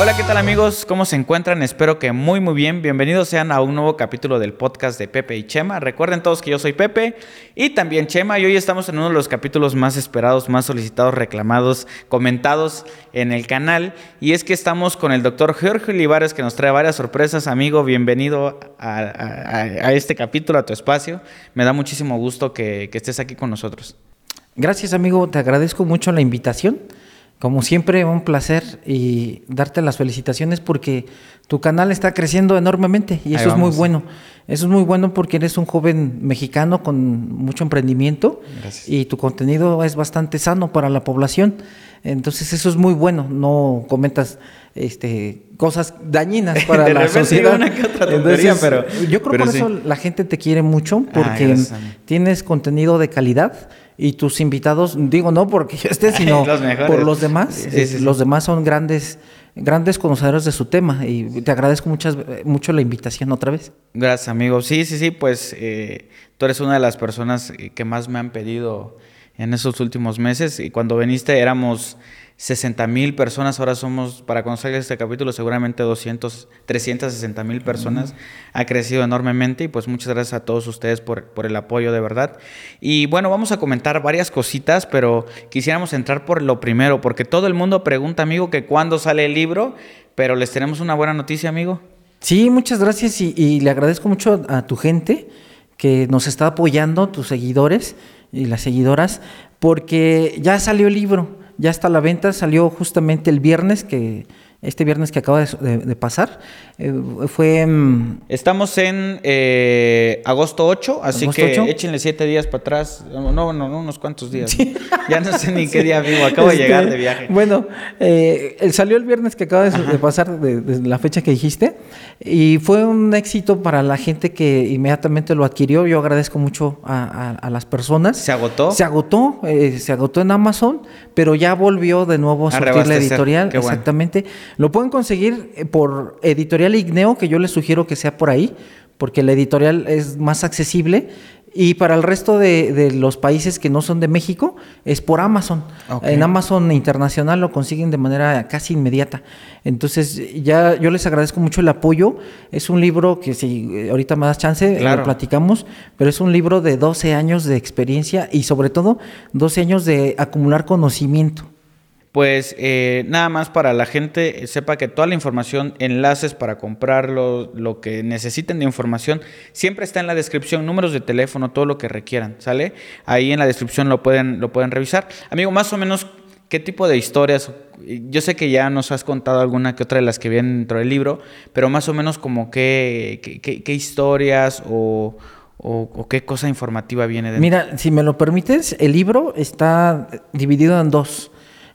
Hola, ¿qué tal amigos? ¿Cómo se encuentran? Espero que muy muy bien. Bienvenidos sean a un nuevo capítulo del podcast de Pepe y Chema. Recuerden todos que yo soy Pepe y también Chema y hoy estamos en uno de los capítulos más esperados, más solicitados, reclamados, comentados en el canal y es que estamos con el doctor Jorge Olivares que nos trae varias sorpresas. Amigo, bienvenido a, este capítulo, a tu espacio. Me da muchísimo gusto que, que estés aquí con nosotros. Gracias amigo, te agradezco mucho la invitación. Como siempre, un placer y darte las felicitaciones porque tu canal está creciendo enormemente y eso es muy bueno. Eso es muy bueno porque eres un joven mexicano con mucho emprendimiento y tu contenido es bastante sano para la población. Entonces eso es muy bueno. No comentas este, cosas dañinas para la sociedad. pero, yo creo que por eso la gente te quiere mucho ah, porque tienes contenido de calidad y tus invitados, digo no porque yo esté, sino por los demás. los demás son grandes, grandes conocedores de su tema y te agradezco muchas, mucho la invitación otra vez. Gracias, amigo. Sí, sí, sí, pues eh, tú eres una de las personas que más me han pedido en esos últimos meses y cuando viniste éramos 60 mil personas, ahora somos, para conocer este capítulo, seguramente 200, 360 mil personas. Ha crecido enormemente y pues muchas gracias a todos ustedes por, por, el apoyo de verdad. Y bueno, vamos a comentar varias cositas, pero quisiéramos entrar por lo primero, porque todo el mundo pregunta, amigo, que cuándo sale el libro, pero les tenemos una buena noticia, amigo. Sí, muchas gracias y, y le agradezco mucho a tu gente que nos está apoyando, tus seguidores y las seguidoras, porque ya salió el libro ya está la venta, salió justamente el viernes que este viernes que acaba de, pasar. Eh, fue. Estamos en eh, agosto 8, así que échenle siete días para atrás. No, no, no, unos cuantos días. Ya no sé ni qué día vivo, acabo de llegar de viaje. Bueno, eh, salió el viernes que acaba de, pasar, de, la fecha que dijiste, y fue un éxito para la gente que inmediatamente lo adquirió. Yo agradezco mucho a, las personas. ¿Se agotó? Se agotó, se agotó en Amazon, pero ya volvió de nuevo a, surtir la editorial. exactamente. Lo pueden conseguir eh, por Editorial Igneo, que yo les sugiero que sea por ahí, porque la editorial es más accesible. Y para el resto de, los países que no son de México, es por Amazon. En Amazon Internacional lo consiguen de manera casi inmediata. Entonces, ya yo les agradezco mucho el apoyo. Es un libro que si eh, ahorita me das chance, lo platicamos, pero es un libro de 12 años de experiencia y sobre todo 12 años de acumular conocimiento pues eh, nada más para la gente sepa que toda la información, enlaces para comprarlo, lo que necesiten de información, siempre está en la descripción, números de teléfono, todo lo que requieran, ¿sale? Ahí en la descripción lo pueden, lo pueden revisar. Amigo, más o menos, ¿qué tipo de historias? Yo sé que ya nos has contado alguna que otra de las que vienen dentro del libro, pero más o menos como qué, qué, historias o... O, qué cosa informativa viene de Mira, si me lo permites, el libro está dividido en dos.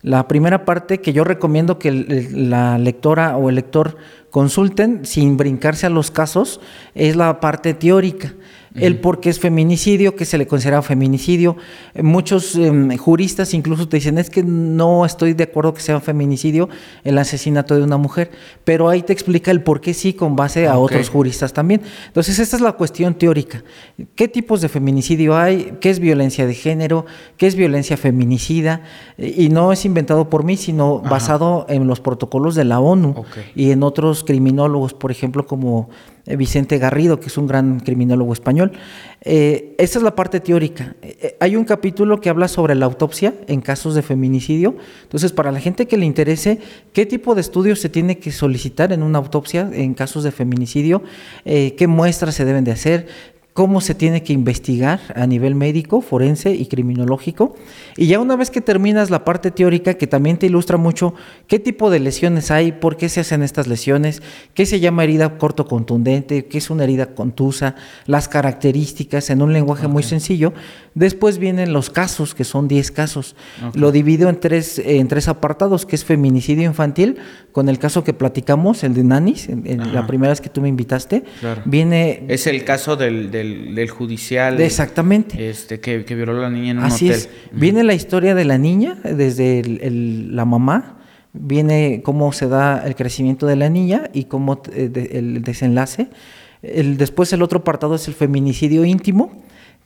La primera parte que yo recomiendo que la lectora o el lector consulten sin brincarse a los casos es la parte teórica el por qué es feminicidio, que se le considera feminicidio. Muchos em, juristas incluso te dicen, es que no estoy de acuerdo que sea un feminicidio el asesinato de una mujer, pero ahí te explica el por qué sí con base a otros juristas también. Entonces, esta es la cuestión teórica. ¿Qué tipos de feminicidio hay? ¿Qué es violencia de género? ¿Qué es violencia feminicida? Y no es inventado por mí, sino basado en los protocolos de la ONU y en otros criminólogos, por ejemplo, como Vicente Garrido, que es un gran criminólogo español. Eh, es la parte teórica. Eh, hay un capítulo que habla sobre la autopsia en casos de feminicidio. Entonces, para la gente que le interese qué tipo de estudios se tiene que solicitar en una autopsia en casos de feminicidio, qué muestras se deben de hacer, cómo se tiene que investigar a nivel médico, forense y criminológico. Y ya una vez que terminas la parte teórica, que también te ilustra mucho qué tipo de lesiones hay, por qué se hacen estas lesiones, qué se llama herida corto contundente, qué es una herida contusa, las características en un lenguaje muy sencillo. Después vienen los casos, que son 10 casos. Lo divido en tres, en tres apartados, que es feminicidio infantil, con el caso que platicamos, el de Nanis, en, la primera vez que tú me invitaste. Viene... Es el caso del del, del judicial. Exactamente. Este, que, que, violó a la niña en un Así hotel. es. Viene la historia de la niña, desde el, el, la mamá, viene cómo se da el crecimiento de la niña y cómo eh, de, el desenlace. El, después el otro apartado es el feminicidio íntimo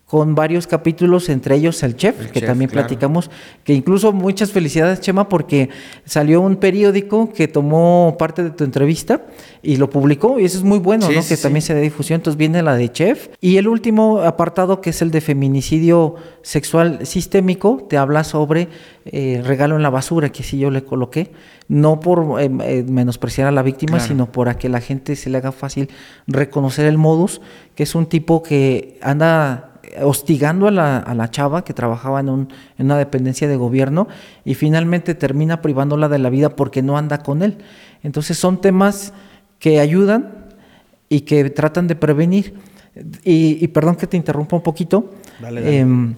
con varios capítulos, entre ellos el chef, El que chef, también claro. platicamos, que incluso muchas felicidades, Chema, porque salió un periódico que tomó parte de tu entrevista y lo publicó, y eso es muy bueno, Sí, ¿no? sí, que sí. también se dé difusión, entonces viene la de chef. Y el último apartado, que es el de feminicidio sexual sistémico, te habla sobre eh, regalo en la basura, que sí yo le coloqué, no por eh, eh, menospreciar a la víctima, Claro. sino para que la gente se le haga fácil reconocer el modus, que es un tipo que anda hostigando a la, a la chava que trabajaba en, un, en una dependencia de gobierno y finalmente termina privándola de la vida porque no anda con él. Entonces son temas que ayudan y que tratan de prevenir. Y, y perdón que te interrumpa un poquito. Dale, dale. Em,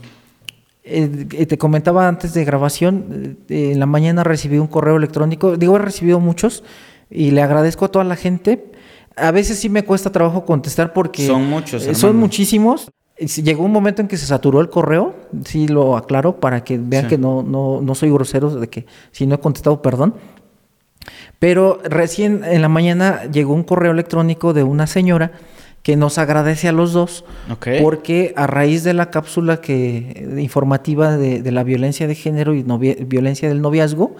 eh, eh, te comentaba antes de grabación, eh, en la mañana recibí un correo electrónico, digo, he recibido muchos y le agradezco a toda la gente. A veces sí me cuesta trabajo contestar porque Son muchos, son muchísimos. Si Llegó un momento en que se saturó el correo, sí lo aclaro para que vean Sí. que no, no, no soy grosero, de que si no he contestado, perdón. Pero recién en la mañana llegó un correo electrónico de una señora que nos agradece a los dos Ok. porque a raíz de la cápsula que informativa de, de la violencia de género y novia- violencia del noviazgo,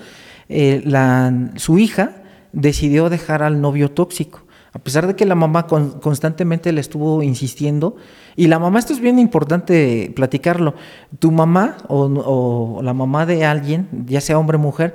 eh, la, su hija decidió dejar al novio tóxico. A pesar de que la mamá con- constantemente le estuvo insistiendo, y la mamá, esto es bien importante platicarlo, tu mamá o, o la mamá de alguien, ya sea hombre o mujer,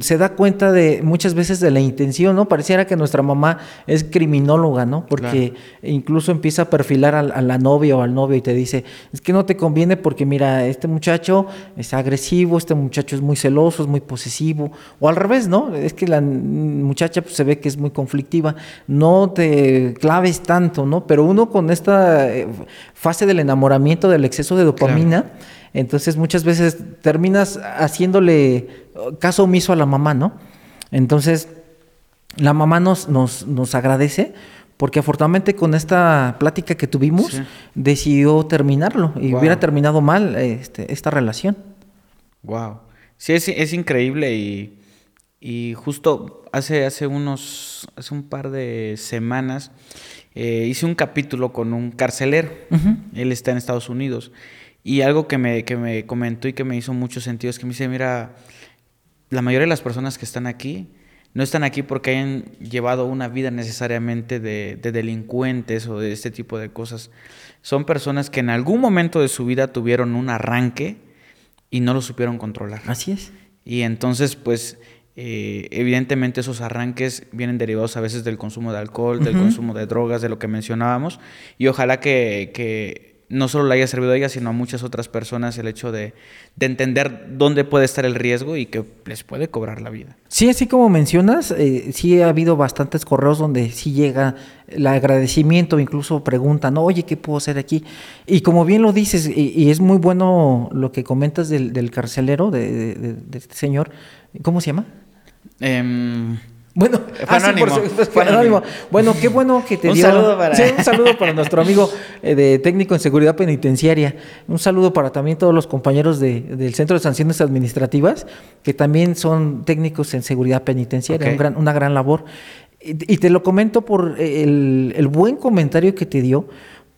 se da cuenta de muchas veces de la intención, ¿no? Pareciera que nuestra mamá es criminóloga, ¿no? Porque incluso empieza a perfilar a, la novia o al novio y te dice, es que no te conviene porque mira, este muchacho es agresivo, este muchacho es muy celoso, es muy posesivo, o al revés, ¿no? Es que la muchacha pues, se ve que es muy conflictiva, no te claves tanto, ¿no? Pero uno con esta eh, fase del enamoramiento, del exceso de dopamina, entonces muchas veces terminas haciéndole eh, caso omiso a la mamá, ¿no? Entonces, la mamá nos, nos, nos agradece porque afortunadamente con esta plática que tuvimos Sí. decidió terminarlo y Wow. hubiera terminado mal este, esta relación. Wow. Sí, es, es increíble y, y justo hace, hace unos, hace un par de semanas eh, hice un capítulo con un carcelero. Él está en Estados Unidos. Y algo que me, que me comentó y que me hizo mucho sentido es que me dice, mira, la mayoría de las personas que están aquí no están aquí porque hayan llevado una vida necesariamente de, de delincuentes o de este tipo de cosas. Son personas que en algún momento de su vida tuvieron un arranque y no lo supieron controlar. Así es. Y entonces, pues, eh, evidentemente esos arranques vienen derivados a veces del consumo de alcohol, del consumo de drogas, de lo que mencionábamos. Y ojalá que, que no solo le haya servido a ella, sino a muchas otras personas el hecho de, de entender dónde puede estar el riesgo y que les puede cobrar la vida. Sí, así como mencionas, eh, sí ha habido bastantes correos donde sí llega el agradecimiento, incluso preguntan, ¿no? oye, ¿qué puedo hacer aquí? Y como bien lo dices, y, y es muy bueno lo que comentas del, del carcelero, de- de- de este señor, ¿cómo se llama? Em, Bueno, Fue ah, sí, por anónimo, fue. Bueno, qué bueno que te Un dio. saludo para- Sí, un saludo para nuestro amigo eh, de técnico en seguridad penitenciaria. Un saludo para también todos los compañeros de- del Centro de Sanciones Administrativas, que también son técnicos en seguridad penitenciaria, Ok. un gran- una gran labor. Y, y te lo comento por el, el buen comentario que te dio,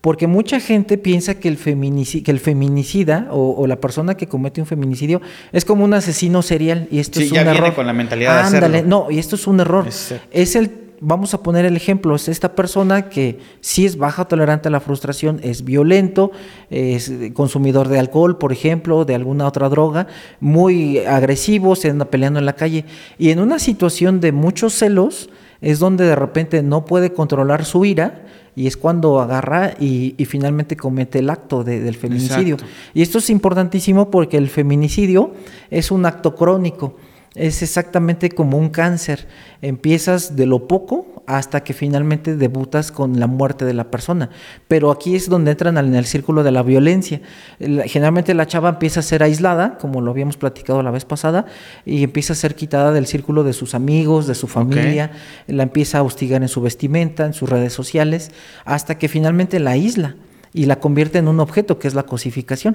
porque mucha gente piensa que el, feminici- que el feminicida o, o la persona que comete un feminicidio es como un asesino serial y esto Sí, es un ya viene error. con la mentalidad de Ándale, hacerlo. no, y esto es un error. Exacto. Es el, vamos a poner el ejemplo, es esta persona que sí es baja tolerante a la frustración, es violento, es consumidor de alcohol, por ejemplo, de alguna otra droga, muy agresivo, se anda peleando en la calle. Y en una situación de muchos celos es donde de repente no puede controlar su ira y es cuando agarra y, y finalmente comete el acto de- del feminicidio. Exacto. Y esto es importantísimo porque el feminicidio es un acto crónico, es exactamente como un cáncer. Empiezas de lo poco hasta que finalmente debutas con la muerte de la persona. Pero aquí es donde entran en el círculo de la violencia. Generalmente la chava empieza a ser aislada, como lo habíamos platicado la vez pasada, y empieza a ser quitada del círculo de sus amigos, de su familia, la empieza a hostigar en su vestimenta, en sus redes sociales, hasta que finalmente la aísla. y la convierte en un objeto, que es la cosificación.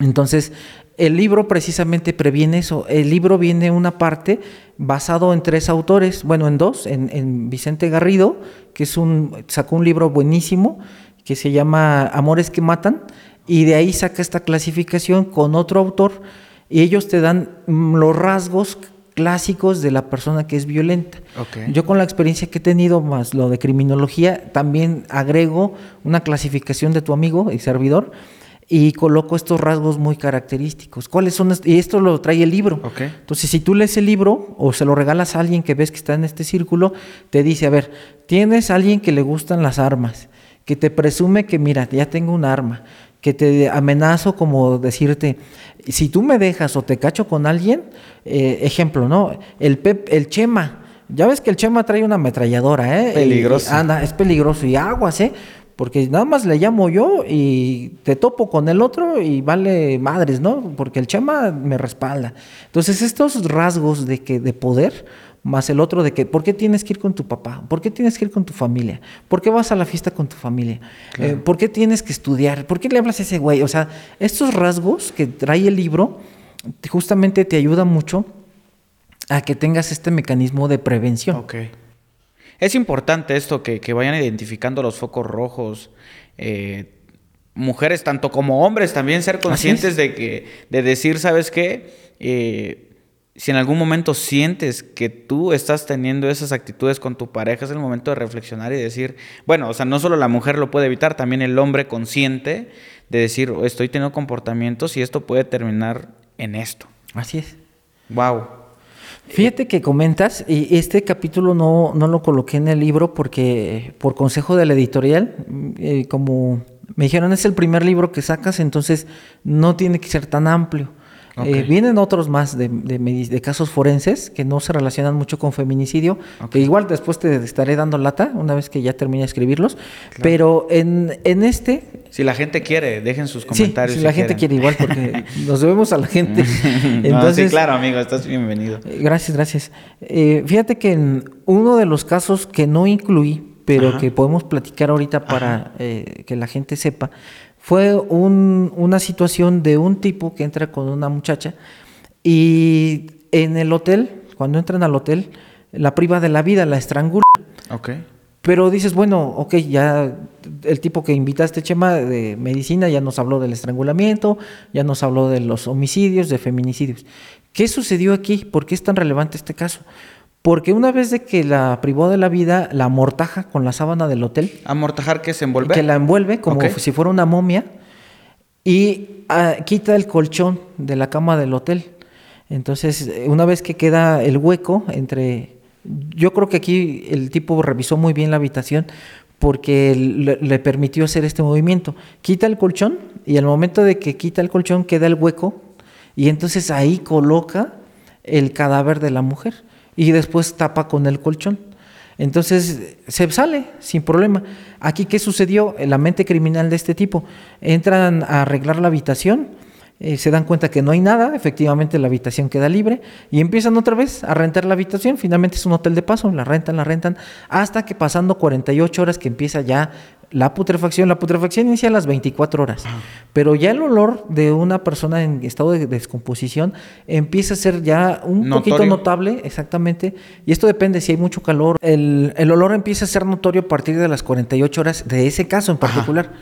Entonces, el libro precisamente previene eso. El libro viene una parte basado en tres autores, bueno, en dos, en, Vicente Garrido, que es un, sacó un libro buenísimo que se llama Amores que Matan, y de ahí saca esta clasificación con otro autor, y ellos te dan mm, los rasgos clásicos de la persona que es violenta. Yo con la experiencia que he tenido, más lo de criminología, también agrego una clasificación de tu amigo y servidor, y coloco estos rasgos muy característicos. ¿Cuáles son? Y esto lo trae el libro. Entonces, si tú lees el libro o se lo regalas a alguien que ves que está en este círculo, te dice, a ver, tienes a alguien que le gustan las armas, que te presume que, mira, ya tengo un arma, que te amenazo como decirte, si tú me dejas o te cacho con alguien, eh, ejemplo, ¿no? El, pep, el Chema. Ya ves que el Chema trae una ametralladora, ¿eh? Peligroso. anda, es peligroso. Y aguas, ¿eh? Porque nada más le llamo yo y te topo con el otro y vale madres, ¿no? Porque el chama me respalda. Entonces, estos rasgos de que de poder más el otro de que ¿por qué tienes que ir con tu papá? ¿Por qué tienes que ir con tu familia? ¿Por qué vas a la fiesta con tu familia? Eh, ¿Por qué tienes que estudiar? ¿Por qué le hablas a ese güey? O sea, estos rasgos que trae el libro justamente te ayuda mucho a que tengas este mecanismo de prevención. Okay. Es importante esto, que, vayan identificando los focos rojos. Eh, mujeres, tanto como hombres, también ser conscientes de que, de decir, ¿sabes qué? Eh, si en algún momento sientes que tú estás teniendo esas actitudes con tu pareja, es el momento de reflexionar y decir, bueno, o sea, no solo la mujer lo puede evitar, también el hombre consciente de decir, estoy teniendo comportamientos y esto puede terminar en esto. Así es. Wow. Fíjate que comentas, y este capítulo no, no lo coloqué en el libro porque por consejo de la editorial, eh, como me dijeron es el primer libro que sacas, entonces no tiene que ser tan amplio. Eh, vienen otros más de, de, casos forenses que no se relacionan mucho con feminicidio, que igual después te estaré dando lata una vez que ya termine de escribirlos. Pero en, en, este... Si la gente quiere, dejen sus comentarios. si, la gente quiere igual, porque nos debemos a la gente. Entonces, sí, claro, amigo, estás bienvenido. Eh, gracias, gracias. Eh, fíjate que en uno de los casos que no incluí, pero que podemos platicar ahorita para que la gente sepa, fue una situación de un tipo que entra con una muchacha y en el hotel, cuando entran al hotel, la priva de la vida, la estrangula. Ok. Pero dices, bueno, ok, ya el tipo que invitaste, Chema, de medicina, ya nos habló del estrangulamiento, ya nos habló de los homicidios, de feminicidios. ¿Qué sucedió aquí? ¿Por qué es tan relevante este caso? Porque una vez de que la privó de la vida, la amortaja con la sábana del hotel. ¿Amortajar que se envuelve? Que la envuelve como si fuera una momia y ah, quita el colchón de la cama del hotel. Entonces, una vez que queda el hueco entre... Yo creo que aquí el tipo revisó muy bien la habitación porque le, permitió hacer este movimiento. Quita el colchón y al momento de que quita el colchón queda el hueco y entonces ahí coloca el cadáver de la mujer y después tapa con el colchón. Entonces se sale sin problema. Aquí, ¿qué sucedió? La mente criminal de este tipo. Entran a arreglar la habitación, eh, se dan cuenta que no hay nada, efectivamente la habitación queda libre y empiezan otra vez a rentar la habitación. Finalmente es un hotel de paso, la rentan, la rentan, hasta que pasando 48 horas que empieza ya la putrefacción, la putrefacción inicia a las 24 horas, pero ya el olor de una persona en estado de descomposición empieza a ser ya un poquito notable, exactamente, y esto depende si hay mucho calor. El, olor empieza a ser notorio a partir de las 48 horas de ese caso en particular.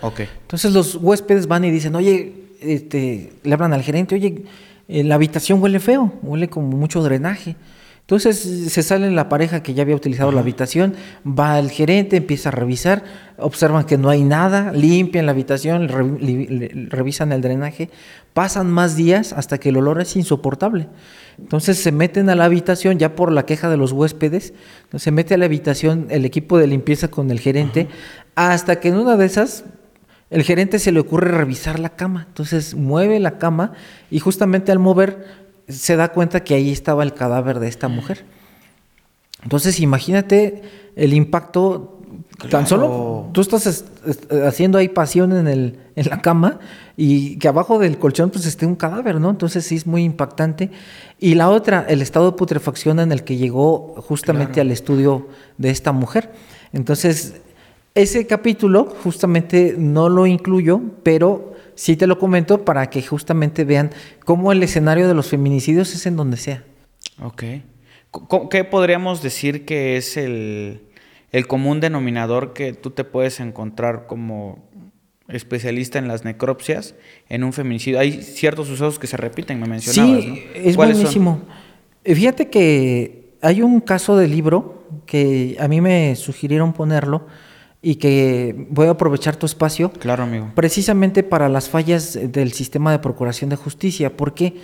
Entonces los huéspedes van y dicen, oye, este, le hablan al gerente, oye, eh, la habitación huele feo, huele como mucho drenaje. Entonces se sale la pareja que ya había utilizado la habitación, va el gerente, empieza a revisar, observan que no hay nada, limpian la habitación, revisan el drenaje, pasan más días hasta que el olor es insoportable. Entonces se meten a la habitación ya por la queja de los huéspedes, se mete a la habitación el equipo de limpieza con el gerente, hasta que en una de esas el gerente se le ocurre revisar la cama. Entonces mueve la cama y justamente al mover se da cuenta que ahí estaba el cadáver de esta mujer. Entonces, imagínate el impacto. Tan solo tú estás haciendo ahí pasión en, el, en la cama y que abajo del colchón pues esté un cadáver, ¿no? Entonces sí es muy impactante. Y la otra, el estado de putrefacción en el que llegó justamente al estudio de esta mujer. Entonces, ese capítulo justamente no lo incluyo, pero sí te lo comento para que justamente vean cómo el escenario de los feminicidios es en donde sea. Ok. ¿Qué podríamos decir que es el, el común denominador que tú te puedes encontrar como especialista en las necropsias en un feminicidio? Hay ciertos sucesos que se repiten, me mencionabas. Sí, es buenísimo. Fíjate que hay un caso de libro que a mí me sugirieron ponerlo y que voy a aprovechar tu espacio. Claro, amigo. Precisamente para las fallas del sistema de procuración de justicia. ¿Por qué?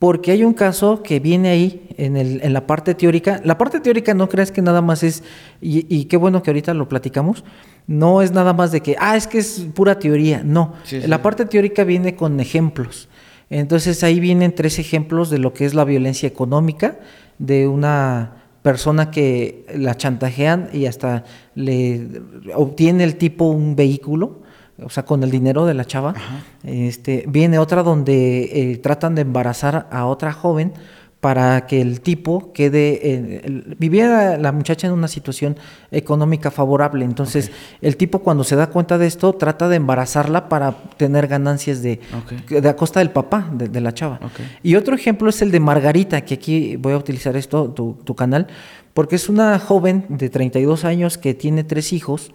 Porque hay un caso que viene ahí en, el, en la parte teórica. La parte teórica no creas que nada más es, y, qué bueno que ahorita lo platicamos, no es nada más de que, ah, es que es pura teoría. No, la parte teórica viene con ejemplos. Entonces ahí vienen tres ejemplos de lo que es la violencia económica de una persona que la chantajean y hasta le obtiene el tipo un vehículo, o sea, con el dinero de la chava. Este, viene otra donde eh, tratan de embarazar a otra joven para que el tipo quede, vivía la muchacha en una situación económica favorable, entonces el tipo cuando se da cuenta de esto trata de embarazarla para tener ganancias de, de a costa del papá de, la chava. Y otro ejemplo es el de Margarita, que aquí voy a utilizar esto, tu, tu canal, porque es una joven de 32 años que tiene tres hijos,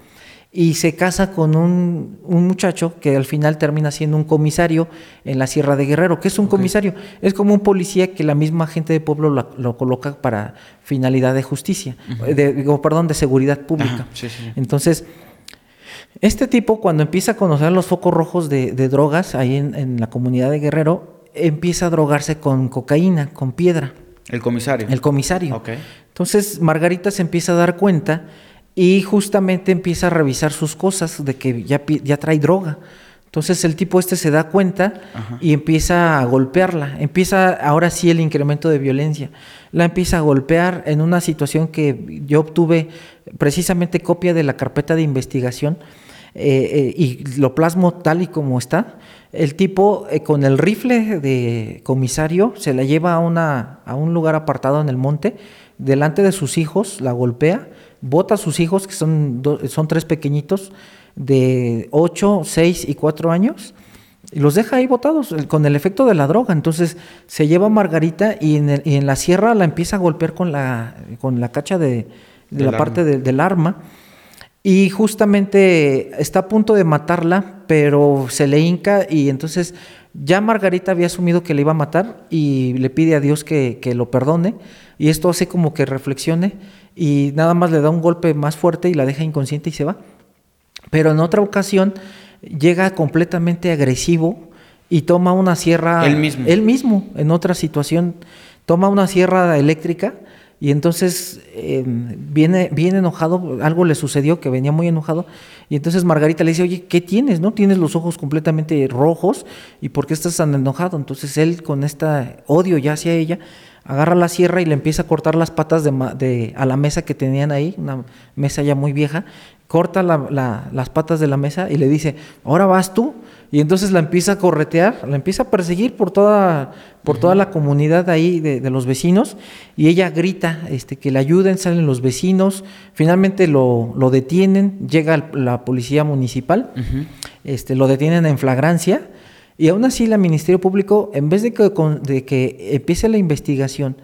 y se casa con un, muchacho que al final termina siendo un comisario en la Sierra de Guerrero. ¿Qué es un comisario? Es como un policía que la misma gente de pueblo lo, coloca para finalidad de justicia, de, perdón, de seguridad pública. Entonces, este tipo cuando empieza a conocer los focos rojos de, drogas ahí en, la comunidad de Guerrero, empieza a drogarse con cocaína, con piedra. El comisario. El comisario. Entonces Margarita se empieza a dar cuenta y justamente empieza a revisar sus cosas de que ya, ya trae droga. Entonces el tipo este se da cuenta y empieza a golpearla. Empieza ahora sí el incremento de violencia. La empieza a golpear en una situación que yo obtuve precisamente copia de la carpeta de investigación eh, eh, y lo plasmo tal y como está. El tipo eh, con el rifle de comisario se la lleva a, una, a un lugar apartado en el monte, delante de sus hijos, la golpea bota a sus hijos, que son, son tres pequeñitos, de 8, 6 y 4 años, y los deja ahí botados con el efecto de la droga. Entonces se lleva a Margarita y en, y en la sierra la empieza a golpear con la, con la cacha de, la parte del arma. Y justamente está a punto de matarla, pero se le hinca y entonces ya Margarita había asumido que le iba a matar y le pide a Dios que, que lo perdone. Y esto hace como que reflexione y nada más le da un golpe más fuerte y la deja inconsciente y se va. Pero en otra ocasión llega completamente agresivo y toma una sierra. Él mismo. Él mismo, en otra situación, toma una sierra eléctrica y entonces em, viene, viene enojado, algo le sucedió que venía muy enojado, y entonces Margarita le dice, oye, ¿qué tienes? ¿No? Tienes los ojos completamente rojos, ¿y por qué estás tan enojado? Entonces él, con este odio ya hacia ella, agarra la sierra y le empieza a cortar las patas de, a la mesa que tenían ahí, una mesa ya muy vieja, corta las patas de la mesa y le dice, ahora vas tú. Y entonces la empieza a corretear, la empieza a perseguir por toda, por toda la comunidad ahí de, los vecinos y ella grita este, que le ayuden, salen los vecinos, finalmente lo, lo detienen, llega la policía municipal, este, lo detienen en flagrancia y aún así, el Ministerio Público, en vez de que, de que empiece la investigación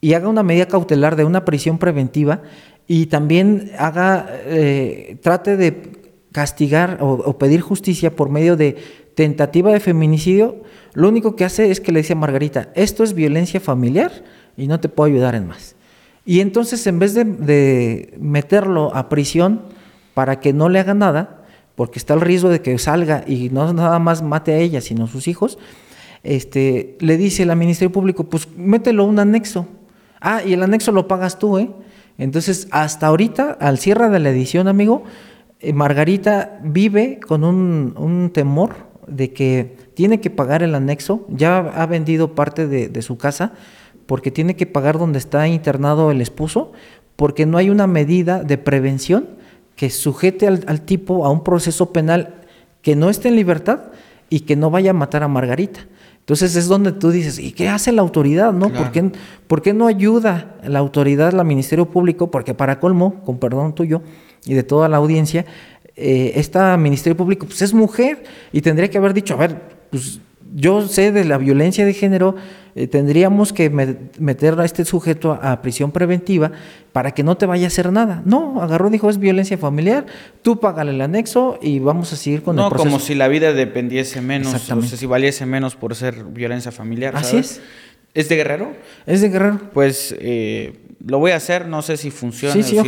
y haga una medida cautelar de una prisión preventiva y también haga, eh, trate de castigar o, pedir justicia por medio de tentativa de feminicidio, lo único que hace es que le dice a Margarita, esto es violencia familiar y no te puedo ayudar en más. Y entonces, en vez de, de meterlo a prisión para que no le haga nada, porque está el riesgo de que salga y no nada más mate a ella, sino a sus hijos, este, le dice el Ministerio Público, pues mételo un anexo. Ah, y el anexo lo pagas tú, ¿eh? Entonces, hasta ahorita, al cierre de la edición, amigo, eh, Margarita vive con un, temor de que tiene que pagar el anexo, ya ha vendido parte de su casa, porque tiene que pagar donde está internado el esposo, porque no hay una medida de prevención que sujete al, tipo a un proceso penal que no esté en libertad y que no vaya a matar a Margarita. Entonces es donde tú dices, ¿y qué hace la autoridad? ¿no? ¿Por, qué, no ayuda la autoridad, la Ministerio Público? Porque para colmo, con perdón tuyo, y de toda la audiencia, eh, esta Ministerio Público pues es mujer y tendría que haber dicho, a ver, pues yo sé de la violencia de género, eh, tendríamos que meter a este sujeto a, prisión preventiva para que no te vaya a hacer nada. No, agarró, dijo, es violencia familiar, tú págale el anexo y vamos a seguir con el proceso. No, como si la vida dependiese menos, o sea, si valiese menos por ser violencia familiar. Así es. ¿Es de Guerrero? Es de Guerrero. Pues eh, lo voy a hacer, no sé si funciona, sí,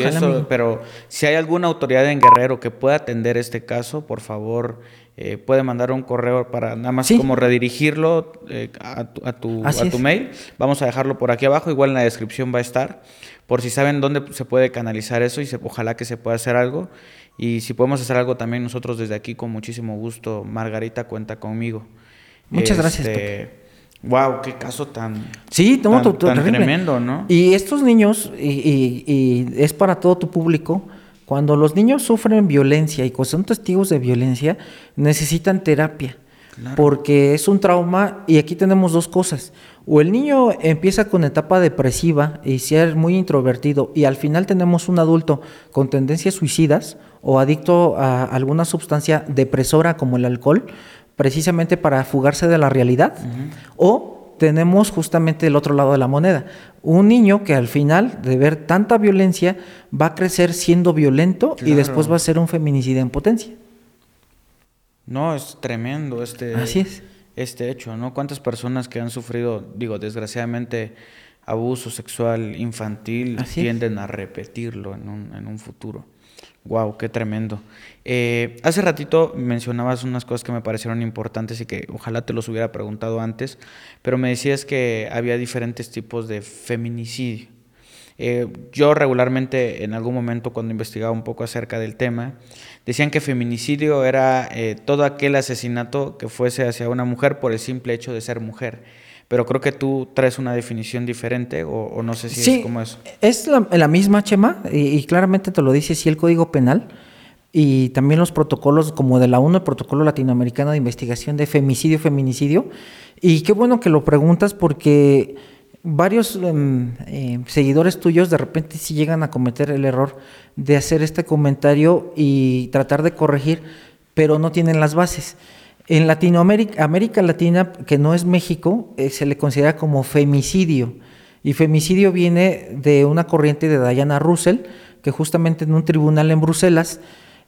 pero si hay alguna autoridad en Guerrero que pueda atender este caso, por favor, eh, puede mandar un correo para nada más como redirigirlo eh, a, tu, mail. Vamos a dejarlo por aquí abajo, igual en la descripción va a estar, por si saben dónde se puede canalizar eso y se, ojalá que se pueda hacer algo. Y si podemos hacer algo también nosotros desde aquí, con muchísimo gusto, Margarita cuenta conmigo. Muchas gracias. Wow, este, qué caso tan, sí, tan, tremendo, ¿no? Y estos niños, y, y es para todo tu público, cuando los niños sufren violencia y son testigos de violencia, necesitan terapia. Porque es un trauma y aquí tenemos dos cosas. O el niño empieza con etapa depresiva y ser muy introvertido y al final tenemos un adulto con tendencias suicidas o adicto a alguna sustancia depresora como el alcohol, precisamente para fugarse de la realidad. O tenemos justamente el otro lado de la moneda. Un niño que al final de ver tanta violencia va a crecer siendo violento y después va a ser un feminicidio en potencia. No, es tremendo este, Así es. este hecho, ¿no? ¿Cuántas personas que han sufrido, digo, desgraciadamente, abuso sexual infantil tienden a repetirlo en un, en un futuro? Wow, qué tremendo. Eh, hace ratito mencionabas unas cosas que me parecieron importantes y que ojalá te los hubiera preguntado antes, pero me decías que había diferentes tipos de feminicidio. Eh, yo regularmente en algún momento cuando investigaba un poco acerca del tema, decían que feminicidio era eh, todo aquel asesinato que fuese hacia una mujer por el simple hecho de ser mujer pero creo que tú traes una definición diferente o, no sé si es como eso. Es la, la misma, Chema, y, claramente te lo dice sí el Código Penal y también los protocolos como de la ONU, el Protocolo Latinoamericano de Investigación de Femicidio, Feminicidio. Y qué bueno que lo preguntas porque varios em, eh, seguidores tuyos de repente sí llegan a cometer el error de hacer este comentario y tratar de corregir, pero no tienen las bases. En Latinoamérica, América Latina, que no es México, eh, se le considera como femicidio. Y femicidio viene de una corriente de Diana Russell, que justamente en un tribunal en Bruselas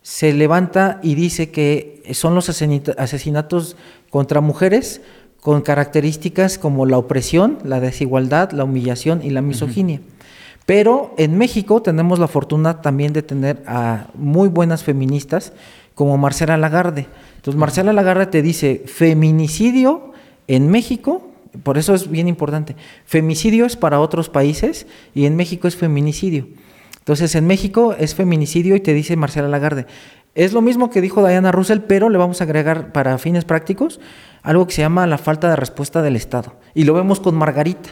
se levanta y dice que son los asesinatos contra mujeres con características como la opresión, la desigualdad, la humillación y la misoginia. Pero en México tenemos la fortuna también de tener a muy buenas feministas como Marcela Lagarde. Entonces, Marcela Lagarde te dice, feminicidio en México, por eso es bien importante, femicidio es para otros países y en México es feminicidio. Entonces, en México es feminicidio y te dice Marcela Lagarde. Es lo mismo que dijo Diana Russell, pero le vamos a agregar para fines prácticos algo que se llama la falta de respuesta del Estado. Y lo vemos con Margarita.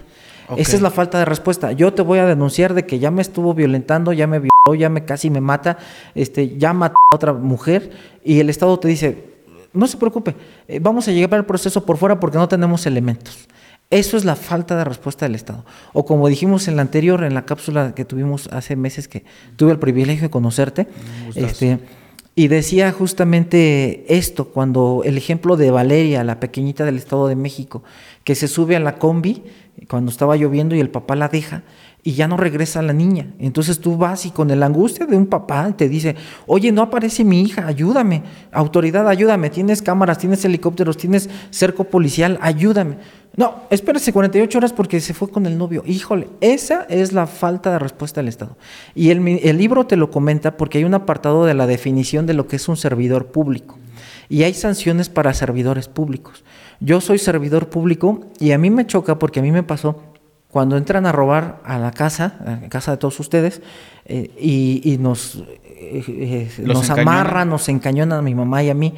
Esa es la falta de respuesta. Yo te voy a denunciar de que ya me estuvo violentando, ya me violó, ya me casi me mata, este, ya mató a otra mujer y el Estado te dice, no se preocupe, eh, vamos a llegar al proceso por fuera porque no tenemos elementos. Eso es la falta de respuesta del Estado. O como dijimos en la anterior, en la cápsula que tuvimos hace meses que tuve el privilegio de conocerte, este, y decía justamente esto, cuando el ejemplo de Valeria, la pequeñita del Estado de México, que se sube a la combi cuando estaba lloviendo y el papá la deja y ya no regresa la niña. Entonces tú vas y con la angustia de un papá te dice, oye, no aparece mi hija, ayúdame, autoridad, ayúdame, tienes cámaras, tienes helicópteros, tienes cerco policial, ayúdame. No, espérese 48 horas porque se fue con el novio. Híjole, esa es la falta de respuesta del Estado. Y el, el libro te lo comenta porque hay un apartado de la definición de lo que es un servidor público. Y hay sanciones para servidores públicos. Yo soy servidor público y a mí me choca porque a mí me pasó cuando entran a robar a la casa, a la casa de todos ustedes, eh, y, nos, eh, eh, nos amarran, nos encañonan a mi mamá y a mí.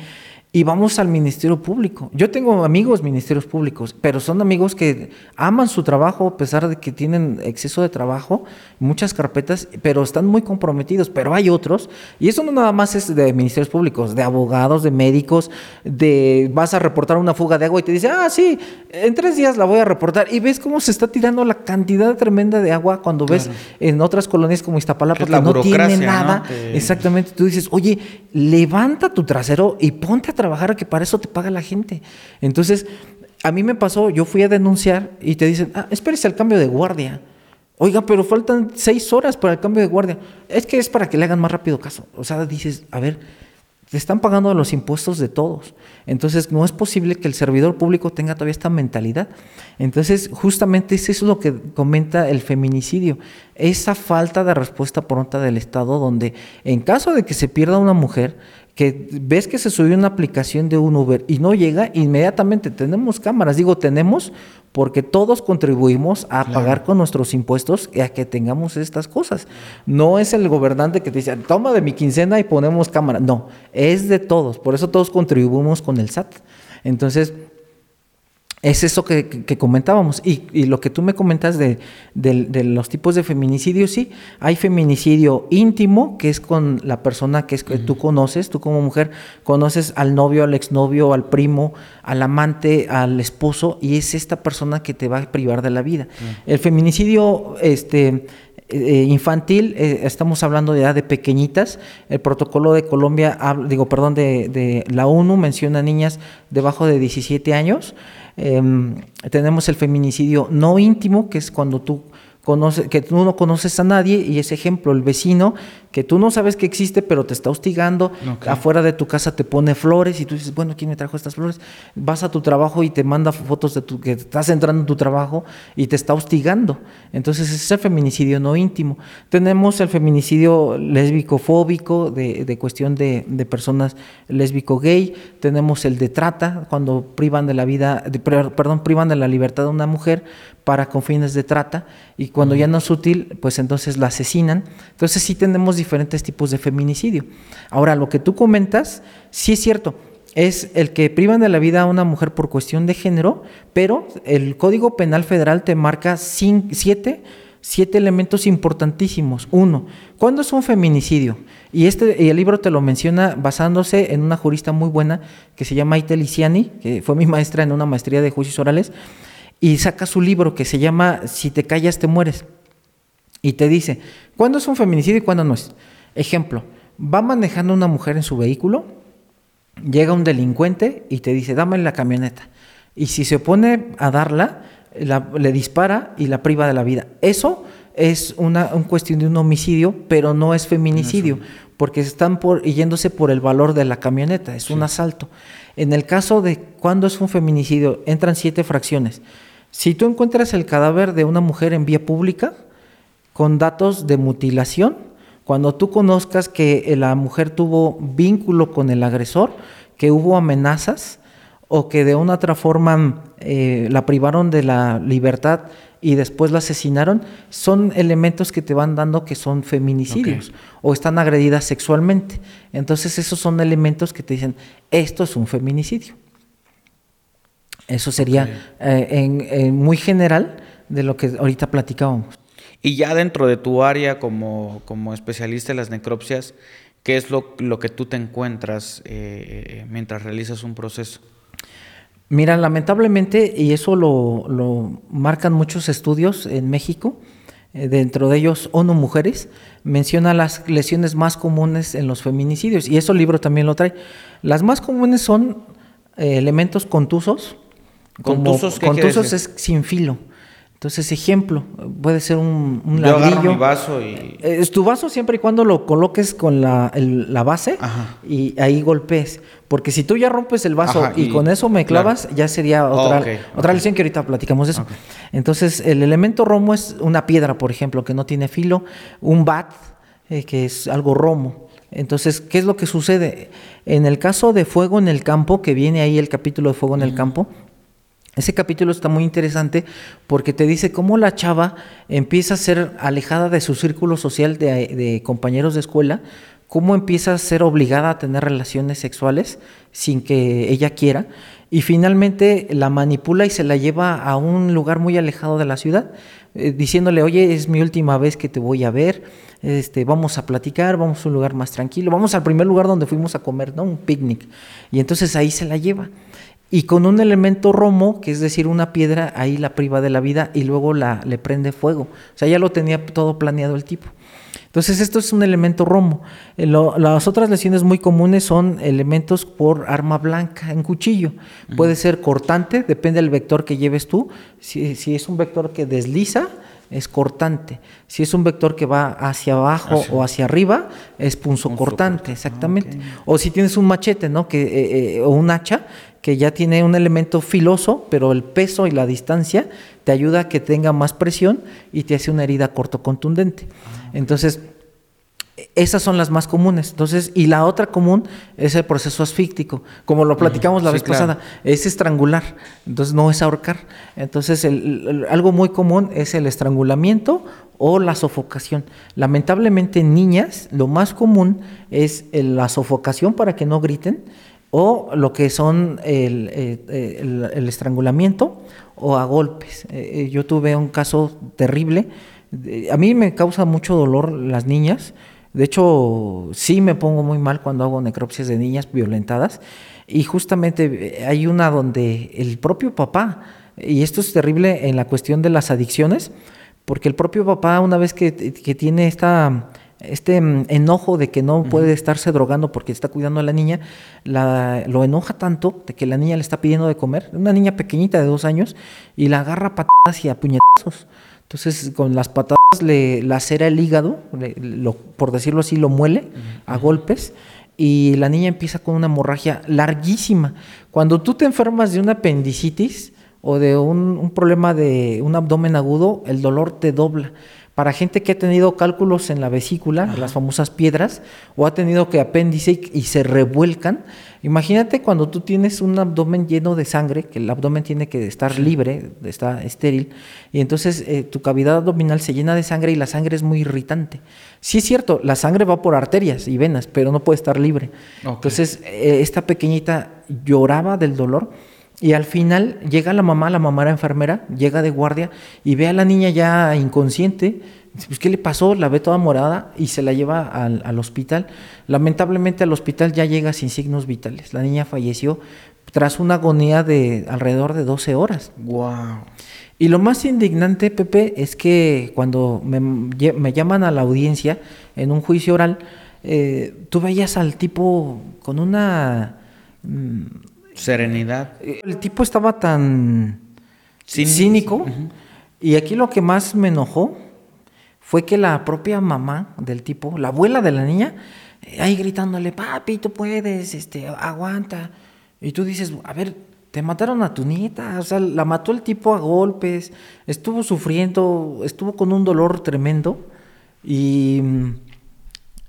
Y vamos al Ministerio Público. Yo tengo amigos ministerios públicos, pero son amigos que aman su trabajo a pesar de que tienen exceso de trabajo, muchas carpetas, pero están muy comprometidos. Pero hay otros, y eso no nada más es de ministerios públicos, de abogados, de médicos, de vas a reportar una fuga de agua y te dice, ah, sí, en tres días la voy a reportar. Y ves cómo se está tirando la cantidad tremenda de agua cuando ves en otras colonias como Iztapalapa que, no tiene nada. Exactamente, tú dices, oye, levanta tu trasero y ponte a trabajar, que para eso te paga la gente. Entonces, a mí me pasó, yo fui a denunciar y te dicen, ah, espérese al cambio de guardia. Oiga, pero faltan seis horas para el cambio de guardia. Es que es para que le hagan más rápido caso. O sea, dices, a ver, te están pagando los impuestos de todos. Entonces, no es posible que el servidor público tenga todavía esta mentalidad. Entonces, justamente eso es lo que comenta el feminicidio. Esa falta de respuesta pronta del Estado, donde en caso de que se pierda una mujer, que ves que se subió una aplicación de un Uber y no llega, inmediatamente tenemos cámaras. Digo, tenemos porque todos contribuimos a pagar con nuestros impuestos y a que tengamos estas cosas. No es el gobernante que te dice, toma de mi quincena y ponemos cámara. No, es de todos. Por eso todos contribuimos con el SAT. Entonces, es eso que, comentábamos. Y, lo que tú me comentas de, los tipos de feminicidio, sí, hay feminicidio íntimo, que es con la persona que, es, que tú conoces, tú como mujer conoces al novio, al exnovio, al primo, al amante, al esposo, y es esta persona que te va a privar de la vida. El feminicidio, este eh, infantil, eh, estamos hablando ya de pequeñitas. El protocolo de Colombia, digo, perdón, de, de, la ONU menciona niñas debajo de 17 años. Em, tenemos el feminicidio no íntimo, que es cuando tú conoces, que tú no conoces a nadie, y ese ejemplo, el vecino que tú no sabes que existe, pero te está hostigando, afuera de tu casa te pone flores y tú dices, bueno, ¿quién me trajo estas flores? Vas a tu trabajo y te manda fotos de tu, que estás entrando en tu trabajo y te está hostigando. Entonces ese es el feminicidio no íntimo. Tenemos el feminicidio lésbico-fóbico, de, cuestión de, personas lésbico-gay. Tenemos el de trata, cuando privan de la vida, perdón, privan de la libertad de una mujer para con fines de trata y cuando ya no es útil, pues entonces la asesinan. Entonces sí tenemos diferentes tipos de feminicidio. Ahora, lo que tú comentas, sí es cierto, es el que privan de la vida a una mujer por cuestión de género, pero el Código Penal Federal te marca siete, siete elementos importantísimos. Uno, ¿cuándo es un feminicidio? Y, este, y el libro te lo menciona basándose en una jurista muy buena que se llama Ite Liciani, que fue mi maestra en una maestría de juicios orales, y saca su libro que se llama Si te callas te mueres. Y te dice, ¿cuándo es un feminicidio y cuándo no es? Ejemplo, va manejando una mujer en su vehículo, llega un delincuente y te dice, dame la camioneta. Y si se opone a darla, le dispara y la priva de la vida. Eso es una, cuestión de un homicidio, pero no es feminicidio, porque están por, yéndose por el valor de la camioneta, es un asalto. En el caso de cuando es un feminicidio, entran siete fracciones. Si tú encuentras el cadáver de una mujer en vía pública, con datos de mutilación, cuando tú conozcas que la mujer tuvo vínculo con el agresor, que hubo amenazas o que de una otra forma eh, la privaron de la libertad y después la asesinaron, son elementos que te van dando que son feminicidios o están agredidas sexualmente. Entonces esos son elementos que te dicen, esto es un feminicidio. Eso sería eh, en, muy general de lo que ahorita platicábamos. Y ya dentro de tu área como, especialista en las necropsias, ¿qué es lo, que tú te encuentras eh, mientras realizas un proceso? Mira, lamentablemente, y eso lo, marcan muchos estudios en México, eh, dentro de ellos ONU Mujeres, menciona las lesiones más comunes en los feminicidios, y eso el libro también lo trae. Las más comunes son eh, elementos contusos. ¿Contusos? contusos es sin filo. Entonces, ejemplo, puede ser un, un Yo ladrillo. mi vaso y... Eh, es tu vaso siempre y cuando lo coloques con la, base y ahí golpees. Porque si tú ya rompes el vaso y, con eso me clavas, ya sería otra, otra lección que ahorita platicamos de eso. Entonces, el elemento romo es una piedra, por ejemplo, que no tiene filo, un bat, eh, que es algo romo. Entonces, ¿qué es lo que sucede? En el caso de fuego en el campo, que viene ahí el capítulo de fuego en el campo, ese capítulo está muy interesante porque te dice cómo la chava empieza a ser alejada de su círculo social de, compañeros de escuela cómo empieza a ser obligada a tener relaciones sexuales sin que ella quiera y finalmente la manipula y se la lleva a un lugar muy alejado de la ciudad, eh, diciéndole, oye, es mi última vez que te voy a ver, este, vamos a platicar, vamos a un lugar más tranquilo, vamos al primer lugar donde fuimos a comer, ¿no? Un picnic. Y entonces ahí se la lleva. Y con un elemento romo, que es decir, una piedra, ahí la priva de la vida y luego la, le prende fuego. O sea, ya lo tenía todo planeado el tipo. Entonces, esto es un elemento romo. Eh, las otras lesiones muy comunes son elementos por arma blanca en cuchillo. Puede ser cortante, depende del vector que lleves tú. Si, si es un vector que desliza, es cortante. Si es un vector que va hacia abajo o hacia arriba, es punzo cortante, exactamente. O si tienes un machete, ¿no? Que, eh, eh, o un hacha, que ya tiene un elemento filoso, pero el peso y la distancia te ayuda a que tenga más presión y te hace una herida corto contundente. Ah, Entonces, esas son las más comunes. Entonces, y la otra común es el proceso asfíctico, como lo platicamos la vez pasada, es estrangular, entonces no es ahorcar. Entonces, algo muy común es el estrangulamiento o la sofocación. Lamentablemente en niñas lo más común es la sofocación para que no griten o lo que son el, estrangulamiento o a golpes. Eh, eh, yo tuve un caso terrible. A mí me causa mucho dolor las niñas de hecho, sí me pongo muy mal cuando hago necropsias de niñas violentadas. Y justamente eh, hay una donde el propio papá, y esto es terrible en la cuestión de las adicciones, porque el propio papá, una vez que, tiene esta, este mm, enojo de que no puede estarse drogando porque está cuidando a la niña, la, lo enoja tanto de que la niña le está pidiendo de comer, una niña pequeñita de dos años, y la agarra patadas y a puñetazos. Entonces, con las patadas le lacera el hígado, por decirlo así, lo muele a golpes y la niña empieza con una hemorragia larguísima. Cuando tú te enfermas de una apendicitis o de un problema de un abdomen agudo, el dolor te dobla para gente que ha tenido cálculos en la vesícula, las famosas piedras, o ha tenido que apéndice y, se revuelcan. Imagínate cuando tú tienes un abdomen lleno de sangre, que el abdomen tiene que estar libre, está estéril, y entonces eh, tu cavidad abdominal se llena de sangre y la sangre es muy irritante. Sí es cierto, la sangre va por arterias y venas, pero no puede estar libre. Entonces, eh, esta pequeñita lloraba del dolor y al final llega la mamá, la mamá era enfermera, llega de guardia y ve a la niña ya inconsciente. Pues, ¿qué le pasó? La ve toda morada y se la lleva al, hospital. Lamentablemente al hospital ya llega sin signos vitales. La niña falleció tras una agonía de alrededor de 12 horas. Wow. Y lo más indignante, Pepe, es que cuando me, llaman a la audiencia en un juicio oral, eh, tú veías al tipo con una... Mm, Serenidad. El tipo estaba tan cínico. Y aquí lo que más me enojó fue que la propia mamá del tipo, la abuela de la niña, eh, ahí gritándole, papi, tú puedes, este, aguanta. Y tú dices, a ver, te mataron a tu nieta, o sea, la mató el tipo a golpes, estuvo sufriendo, estuvo con un dolor tremendo y mm,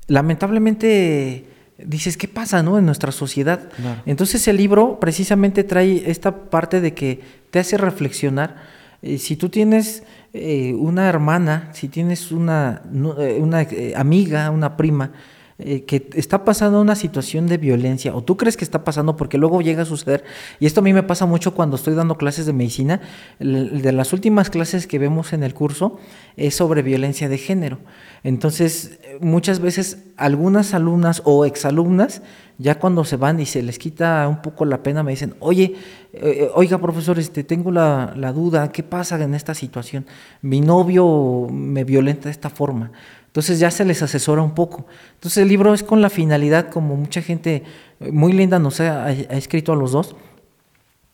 lamentablemente dices, ¿qué pasa no? en nuestra sociedad? Entonces el libro precisamente trae esta parte de que te hace reflexionar. Eh, si tú tienes eh, una hermana, si tienes una, eh, una amiga, una prima, eh, que está pasando una situación de violencia o tú crees que está pasando porque luego llega a suceder, y esto a mí me pasa mucho cuando estoy dando clases de medicina, de las últimas clases que vemos en el curso es sobre violencia de género. Entonces, muchas veces algunas alumnas o exalumnas, ya cuando se van y se les quita un poco la pena, me dicen, oye, eh, oiga profesor, este, tengo la, la duda, ¿qué pasa en esta situación? Mi novio me violenta de esta forma. Entonces ya se les asesora un poco. Entonces el libro es con la finalidad, como mucha gente muy linda nos ha, escrito a los dos,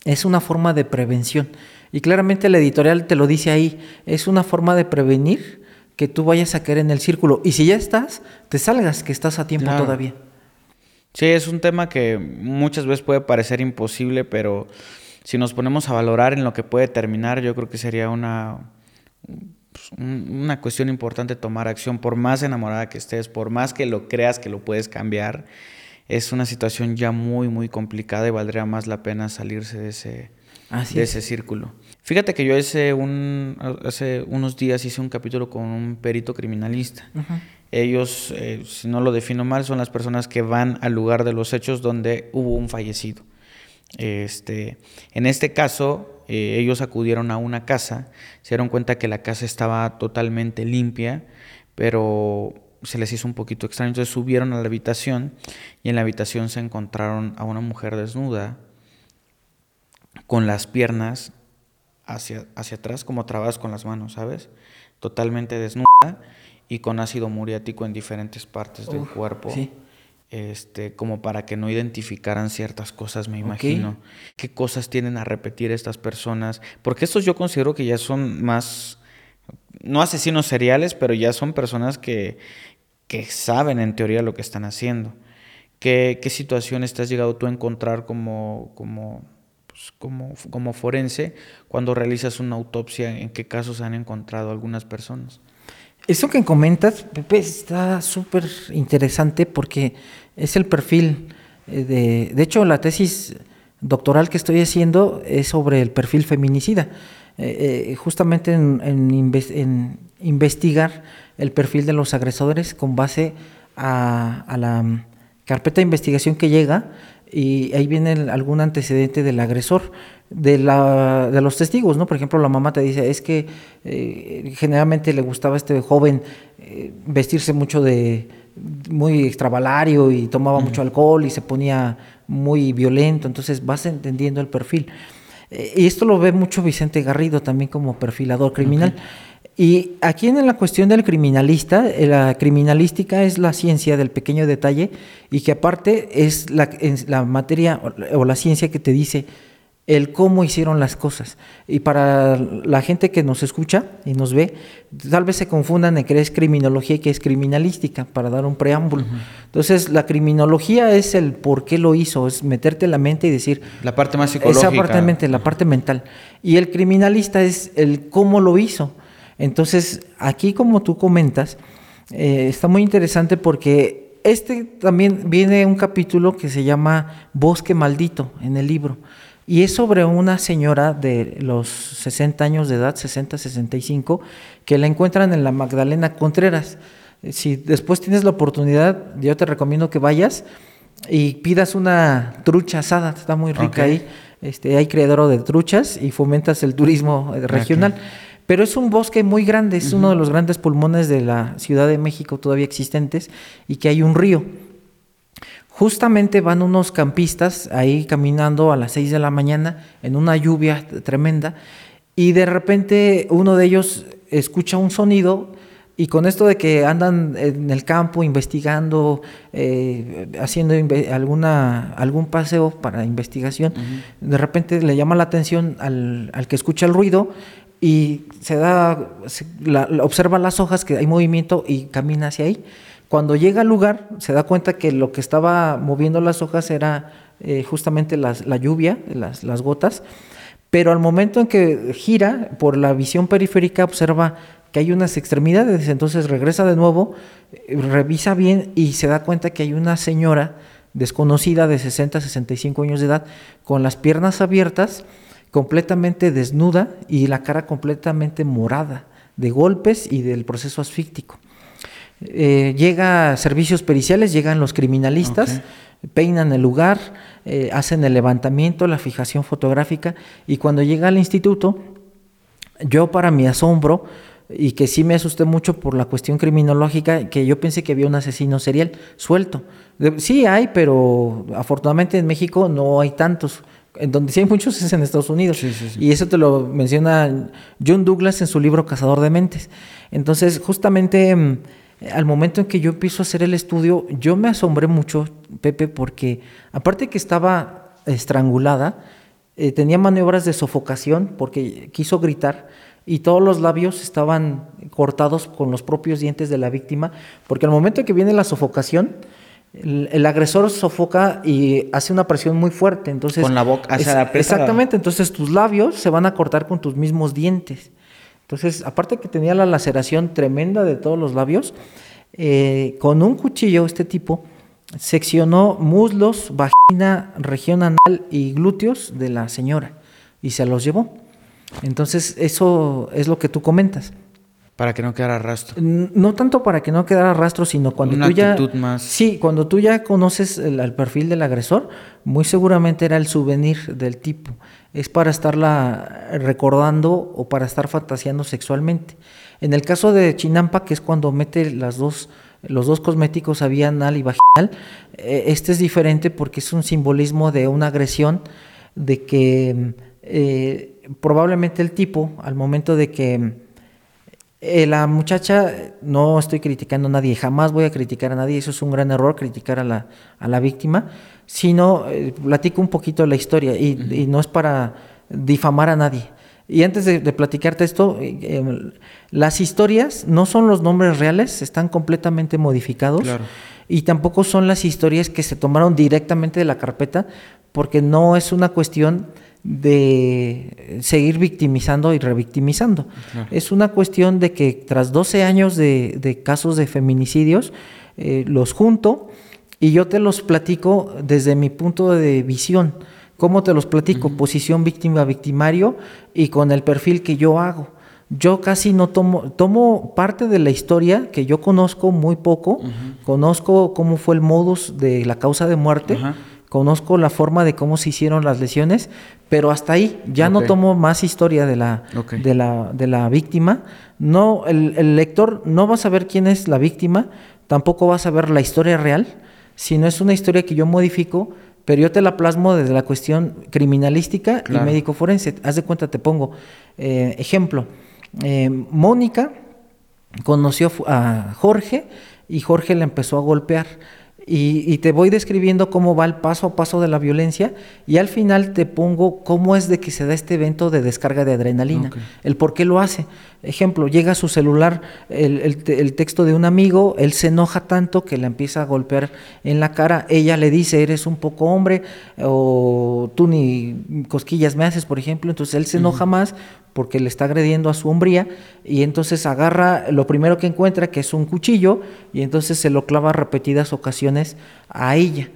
es una forma de prevención. Y claramente la editorial te lo dice ahí, es una forma de prevenir que tú vayas a caer en el círculo. Y si ya estás, te salgas, que estás a tiempo todavía. Sí, es un tema que muchas veces puede parecer imposible, pero si nos ponemos a valorar en lo que puede terminar, yo creo que sería una pues, una cuestión importante tomar acción, por más enamorada que estés, por más que lo creas que lo puedes cambiar, es una situación ya muy, muy complicada y valdría más la pena salirse de ese, de ese círculo. Fíjate que yo hace, un, hace unos días hice un capítulo con un perito criminalista Ellos, eh, si no lo defino mal, son las personas que van al lugar de los hechos donde hubo un fallecido. Este, en este caso, eh, ellos acudieron a una casa, se dieron cuenta que la casa estaba totalmente limpia, pero se les hizo un poquito extraño. Entonces subieron a la habitación y en la habitación se encontraron a una mujer desnuda con las piernas hacia, hacia atrás, como trabadas con las manos, ¿sabes? Totalmente desnuda y con ácido muriático en diferentes partes del cuerpo. Este, como para que no identificaran ciertas cosas, me imagino. ¿Qué cosas tienen a repetir estas personas? Porque estos yo considero que ya son más, no asesinos seriales, pero ya son personas que, que saben en teoría lo que están haciendo. ¿Qué, qué situaciones te has llegado tú a encontrar como, como, pues, como, como forense cuando realizas una autopsia? ¿En qué casos han encontrado algunas personas? Eso que comentas, Pepe, está súper interesante porque es el perfil eh, de... De hecho, la tesis doctoral que estoy haciendo es sobre el perfil feminicida. Eh, eh, justamente en, investigar el perfil de los agresores con base a, la carpeta de investigación que llega y ahí viene algún antecedente del agresor de, la, de los testigos, ¿no? Por ejemplo, la mamá te dice, es que generalmente le gustaba a este joven vestirse mucho de muy extravalario y tomaba mucho alcohol y se ponía muy violento, entonces vas entendiendo el perfil. Eh, y esto lo ve mucho Vicente Garrido también como perfilador criminal. Y aquí en la cuestión del criminalista, la criminalística es la ciencia del pequeño detalle y que aparte es la, la materia o la ciencia que te dice el cómo hicieron las cosas. Y para la gente que nos escucha y nos ve, tal vez se confundan en que es criminología y que es criminalística, para dar un preámbulo. Entonces, la criminología es el por qué lo hizo, es meterte en la mente y decir... La parte más psicológica. Esa parte, la parte mental. Y el criminalista es el cómo lo hizo. Entonces, aquí como tú comentas, eh, está muy interesante porque este también viene un capítulo que se llama Bosque Maldito en el libro. Y es sobre una señora de los 60 años de edad, 60, 65, que la encuentran en la Magdalena Contreras. Si después tienes la oportunidad, yo te recomiendo que vayas y pidas una trucha asada, está muy rica ahí. Este, hay criadero de truchas y fomentas el turismo regional. Pero es un bosque muy grande, es uno de los grandes pulmones de la Ciudad de México todavía existentes y que hay un río. Justamente van unos campistas ahí caminando a las 6 de la mañana en una lluvia tremenda y de repente uno de ellos escucha un sonido y con esto de que andan en el campo investigando, eh, haciendo alguna, algún paseo para investigación, de repente le llama la atención al, que escucha el ruido y se da, observa las hojas que hay movimiento y camina hacia ahí. Cuando llega al lugar, se da cuenta que lo que estaba moviendo las hojas era eh, justamente la lluvia, las, las gotas, pero al momento en que gira, por la visión periférica, observa que hay unas extremidades, entonces regresa de nuevo, eh, revisa bien y se da cuenta que hay una señora desconocida de 60, 65 años de edad, con las piernas abiertas, completamente desnuda y la cara completamente morada de golpes y del proceso asfíctico. Eh, llega servicios periciales, llegan los criminalistas, peinan el lugar, eh, hacen el levantamiento, la fijación fotográfica y cuando llega al instituto, yo para mi asombro, y que sí me asusté mucho por la cuestión criminológica, que yo pensé que había un asesino serial suelto. Sí hay, pero afortunadamente en México no hay tantos. En donde sí hay muchos es en Estados Unidos. Y eso te lo menciona John Douglas en su libro Cazador de Mentes. Entonces, justamente mm, al momento en que yo empiezo a hacer el estudio, yo me asombré mucho, Pepe, porque aparte que estaba estrangulada, eh, tenía maniobras de sofocación porque quiso gritar y todos los labios estaban cortados con los propios dientes de la víctima, porque al momento en que viene la sofocación, el, agresor sofoca y hace una presión muy fuerte, entonces con la boca, hacia la exactamente, entonces tus labios se van a cortar con tus mismos dientes. Entonces, aparte que tenía la laceración tremenda de todos los labios, eh, con un cuchillo este tipo seccionó muslos, vagina, región anal y glúteos de la señora y se los llevó. Entonces, eso es lo que tú comentas. Para que no quedara rastro. No tanto para que no quedara rastro, sino cuando Una tú ya. actitud más- Sí, cuando tú ya conoces el, el perfil del agresor, muy seguramente era el souvenir del tipo. Es para estarla recordando o para estar fantaseando sexualmente. En el caso de Chinampa, que es cuando mete las dos, los dos cosméticos a vía anal y vaginal, eh, este es diferente porque es un simbolismo de una agresión, de que eh, probablemente el tipo, al momento de que eh, la muchacha, no estoy criticando a nadie, jamás voy a criticar a nadie, eso es un gran error, criticar a la, a la víctima, sino eh, platico un poquito la historia y, y no es para difamar a nadie. Y antes de, de platicarte esto, eh, eh, las historias no son los nombres reales, están completamente modificados Claro. y tampoco son las historias que se tomaron directamente de la carpeta, porque no es una cuestión de seguir victimizando y revictimizando. Es una cuestión de que tras 12 años de, de casos de feminicidios, eh, los junto y yo te los platico desde mi punto de visión. ¿Cómo te los platico? Posición víctima-victimario y con el perfil que yo hago. Yo casi no tomo, tomo parte de la historia que yo conozco muy poco, conozco cómo fue el modus de la causa de muerte. Conozco la forma de cómo se hicieron las lesiones, pero hasta ahí ya no tomo más historia de la, de la, de la víctima. No, el, el lector no va a saber quién es la víctima, tampoco va a saber la historia real, sino es una historia que yo modifico, pero yo te la plasmo desde la cuestión criminalística Claro. y médico forense. Haz de cuenta, te pongo eh, ejemplo. eh, Mónica conoció a Jorge y Jorge le empezó a golpear. Y, y te voy describiendo cómo va el paso a paso de la violencia y al final te pongo cómo es de que se da este evento de descarga de adrenalina, el por qué lo hace. Ejemplo, llega a su celular el, el texto de un amigo, él se enoja tanto que la empieza a golpear en la cara, ella le dice, eres un poco hombre o tú ni cosquillas me haces, por ejemplo, entonces él se enoja más porque le está agrediendo a su hombría y entonces agarra lo primero que encuentra, que es un cuchillo, y entonces se lo clava repetidas ocasiones a ella.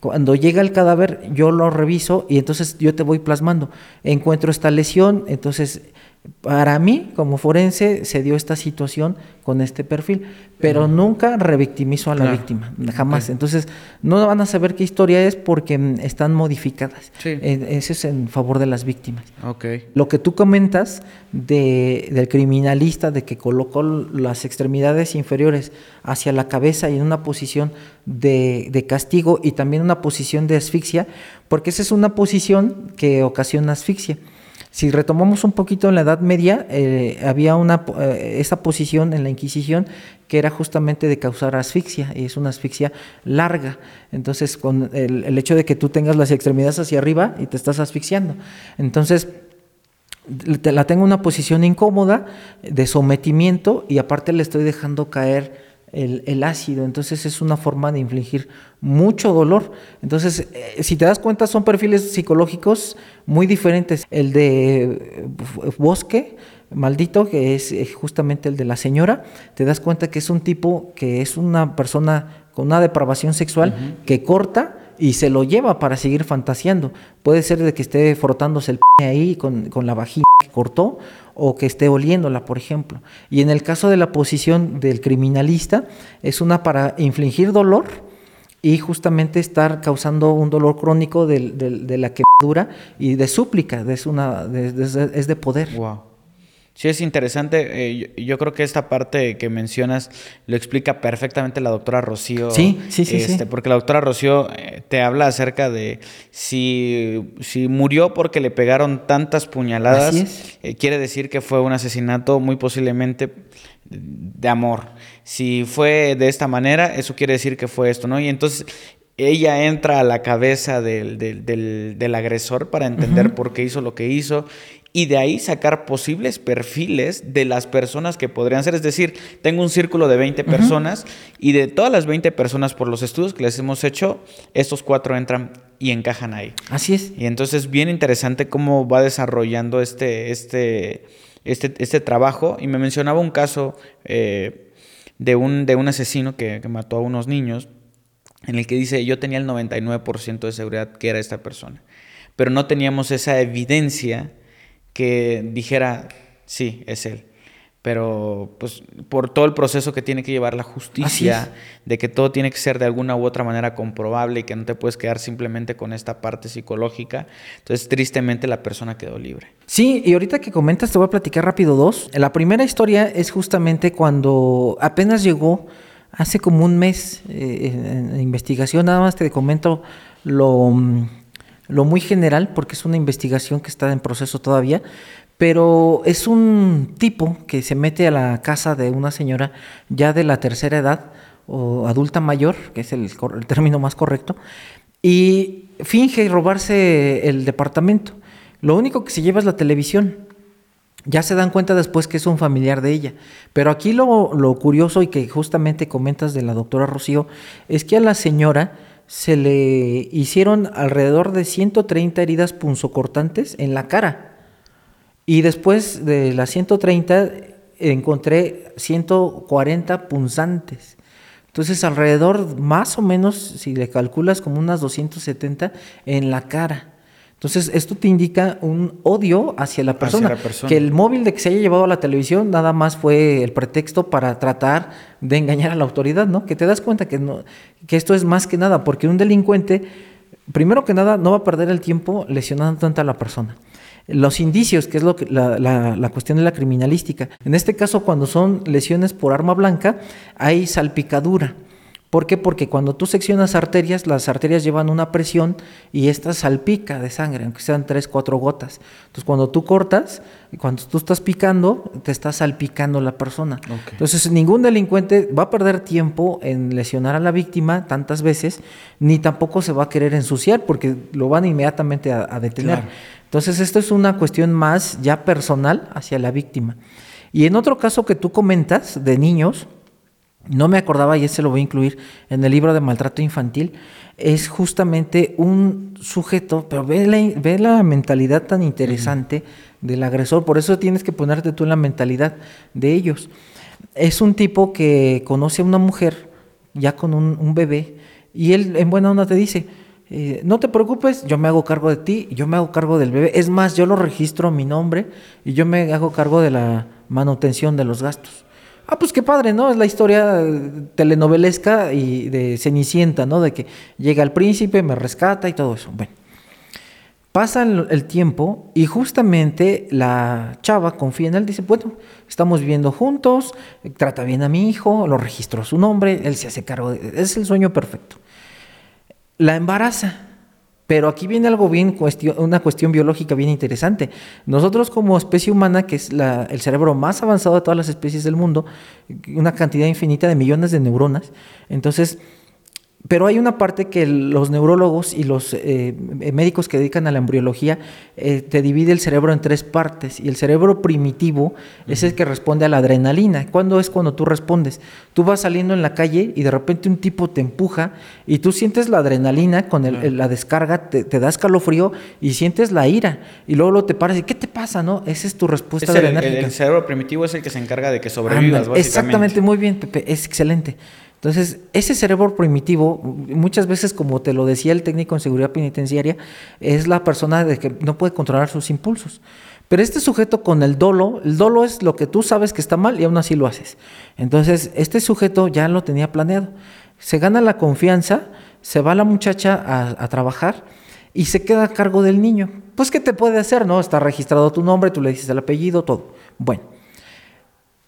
Cuando llega el cadáver, yo lo reviso y entonces yo te voy plasmando. Encuentro esta lesión, entonces para mí, como forense, se dio esta situación con este perfil, pero nunca revictimizo a la Claro. víctima, jamás. Entonces, no van a saber qué historia es porque mm, están modificadas. Sí. Eh, Ese es en favor de las víctimas. Lo que tú comentas de, del criminalista, de que colocó las extremidades inferiores hacia la cabeza y en una posición de, de castigo y también una posición de asfixia, porque esa es una posición que ocasiona asfixia. Si retomamos un poquito en la Edad Media, eh, había una, eh, esa posición en la Inquisición que era justamente de causar asfixia, y es una asfixia larga. Entonces, con el, el hecho de que tú tengas las extremidades hacia arriba y te estás asfixiando. Entonces, te- la tengo en una posición incómoda de sometimiento y aparte le estoy dejando caer el, el ácido, entonces es una forma de infligir mucho dolor. Entonces, eh, si te das cuenta, son perfiles psicológicos muy diferentes. El de eh, Bosque, maldito, que es eh, justamente el de la señora, te das cuenta que es un tipo que es una persona con una depravación sexual que corta y se lo lleva para seguir fantaseando. Puede ser de que esté frotándose el p ahí con, con la vagina que cortó o que esté oliéndola, por ejemplo. Y en el caso de la posición del criminalista, es una para infligir dolor y justamente estar causando un dolor crónico del- del- de, la quemadura y de súplica, de- es, una, de- de- es de poder. Wow. Sí, es interesante. eh, yo, yo creo que esta parte que mencionas lo explica perfectamente la doctora Rocío. Sí, sí, sí, sí. este, Porque la doctora Rocío eh, te habla acerca de si, si murió porque le pegaron tantas puñaladas, Así es. eh, quiere decir que fue un asesinato muy posiblemente de amor. Si fue de esta manera, eso quiere decir que fue esto, ¿no? Y entonces ella entra a la cabeza del, del- del- del agresor para entender por qué hizo lo que hizo y de ahí sacar posibles perfiles de las personas que podrían ser. Es decir, tengo un círculo de 20 personas y de todas las 20 personas por los estudios que les hemos hecho, estos cuatro entran y encajan ahí. Así es. Y entonces bien interesante cómo va desarrollando este, este, este, este trabajo. Y me mencionaba un caso eh, de, un, de un asesino que, que mató a unos niños, en el que dice, yo tenía el 99% de seguridad que era esta persona, pero no teníamos esa evidencia que dijera, sí, es él. pero pues por todo el proceso que tiene que llevar la justicia, de que todo tiene que ser de alguna u otra manera comprobable y que no te puedes quedar simplemente con esta parte psicológica. Entonces, tristemente la persona quedó libre. Sí, y ahorita que comentas te voy a platicar rápido dos. La primera historia es justamente cuando apenas llegó hace como un mes eh, en, investigación, nada más te comento lo, lo muy general porque es una investigación que está en proceso todavía, pero es un tipo que se mete a la casa de una señora ya de la tercera edad o adulta mayor, que es el, término más correcto, y finge robarse el departamento. Lo único que se lleva es la televisión. Ya se dan cuenta después que es un familiar de ella. Pero aquí lo, lo curioso y que justamente comentas de la doctora Rocío es que a la señora se le hicieron alrededor de 130 heridas punzocortantes en la cara. Y después de las 130 encontré 140 punzantes. Entonces alrededor, más o menos, si le calculas como unas 270 en la cara. Entonces esto te indica un odio hacia la persona. Que el móvil de que se haya llevado a la televisión nada más fue el pretexto para tratar de engañar a la autoridad, ¿no? Que te das cuenta que, no, que esto es más que nada, porque un delincuente, primero que nada, no va a perder el tiempo lesionando tanto a la persona los indicios, que es lo que, la, la, cuestión de la criminalística. En este caso, cuando son lesiones por arma blanca, hay salpicadura. ¿Por qué? Porque cuando tú seccionas arterias, las arterias llevan una presión y esta salpica de sangre, aunque sean tres, cuatro gotas. Entonces, cuando tú cortas, cuando tú estás picando, te está salpicando la persona. Entonces, ningún delincuente va a perder tiempo en lesionar a la víctima tantas veces, ni tampoco se va a querer ensuciar, porque lo van inmediatamente a, detener. Entonces, esto es una cuestión más ya personal hacia la víctima. Y en otro caso que tú comentas de niños, no me acordaba y ese lo voy a incluir en el libro de maltrato infantil, es justamente un sujeto, pero ve la, ve la mentalidad tan interesante del agresor, por eso tienes que ponerte tú en la mentalidad de ellos. Es un tipo que conoce a una mujer ya con un, un bebé y él en buena onda te dice, eh, no te preocupes, yo me hago cargo de ti, yo me hago cargo del bebé. Es más, yo lo registro a mi nombre y yo me hago cargo de la manutención de los gastos. Ah, pues qué padre, ¿no? Es la historia telenovelesca y de Cenicienta, ¿no? De que llega el príncipe, me rescata y todo eso. Bueno, pasa el tiempo y justamente la chava confía en él, dice, bueno, estamos viviendo juntos, trata bien a mi hijo, lo registró su nombre, él se hace cargo, de, es el sueño perfecto la embaraza. Pero aquí viene algo bien, una cuestión biológica bien interesante. Nosotros como especie humana, que es el cerebro más avanzado de todas las especies del mundo, una cantidad infinita de millones de neuronas, entonces pero hay una parte que los neurólogos y los eh, médicos que dedican a la embriología eh, te divide el cerebro en tres partes y el cerebro primitivo es el que responde a la adrenalina. ¿Cuándo es cuando tú respondes? Tú vas saliendo en la calle y de repente un tipo te empuja y tú sientes la adrenalina con la descarga, te, da escalofrío y sientes la ira y luego, te paras y ¿qué te pasa? no Esa es tu respuesta es el, el, cerebro primitivo es el que se encarga de que sobrevivas. exactamente, muy bien, Pepe, es excelente. Entonces, ese cerebro primitivo, muchas veces, como te lo decía el técnico en seguridad penitenciaria, es la persona de que no puede controlar sus impulsos. Pero este sujeto con el dolo, el dolo es lo que tú sabes que está mal y aún así lo haces. Entonces, este sujeto ya lo tenía planeado. Se gana la confianza, se va la muchacha a, trabajar y se queda a cargo del niño. Pues, ¿qué te puede hacer? No, está registrado tu nombre, tú le dices el apellido, todo. Bueno,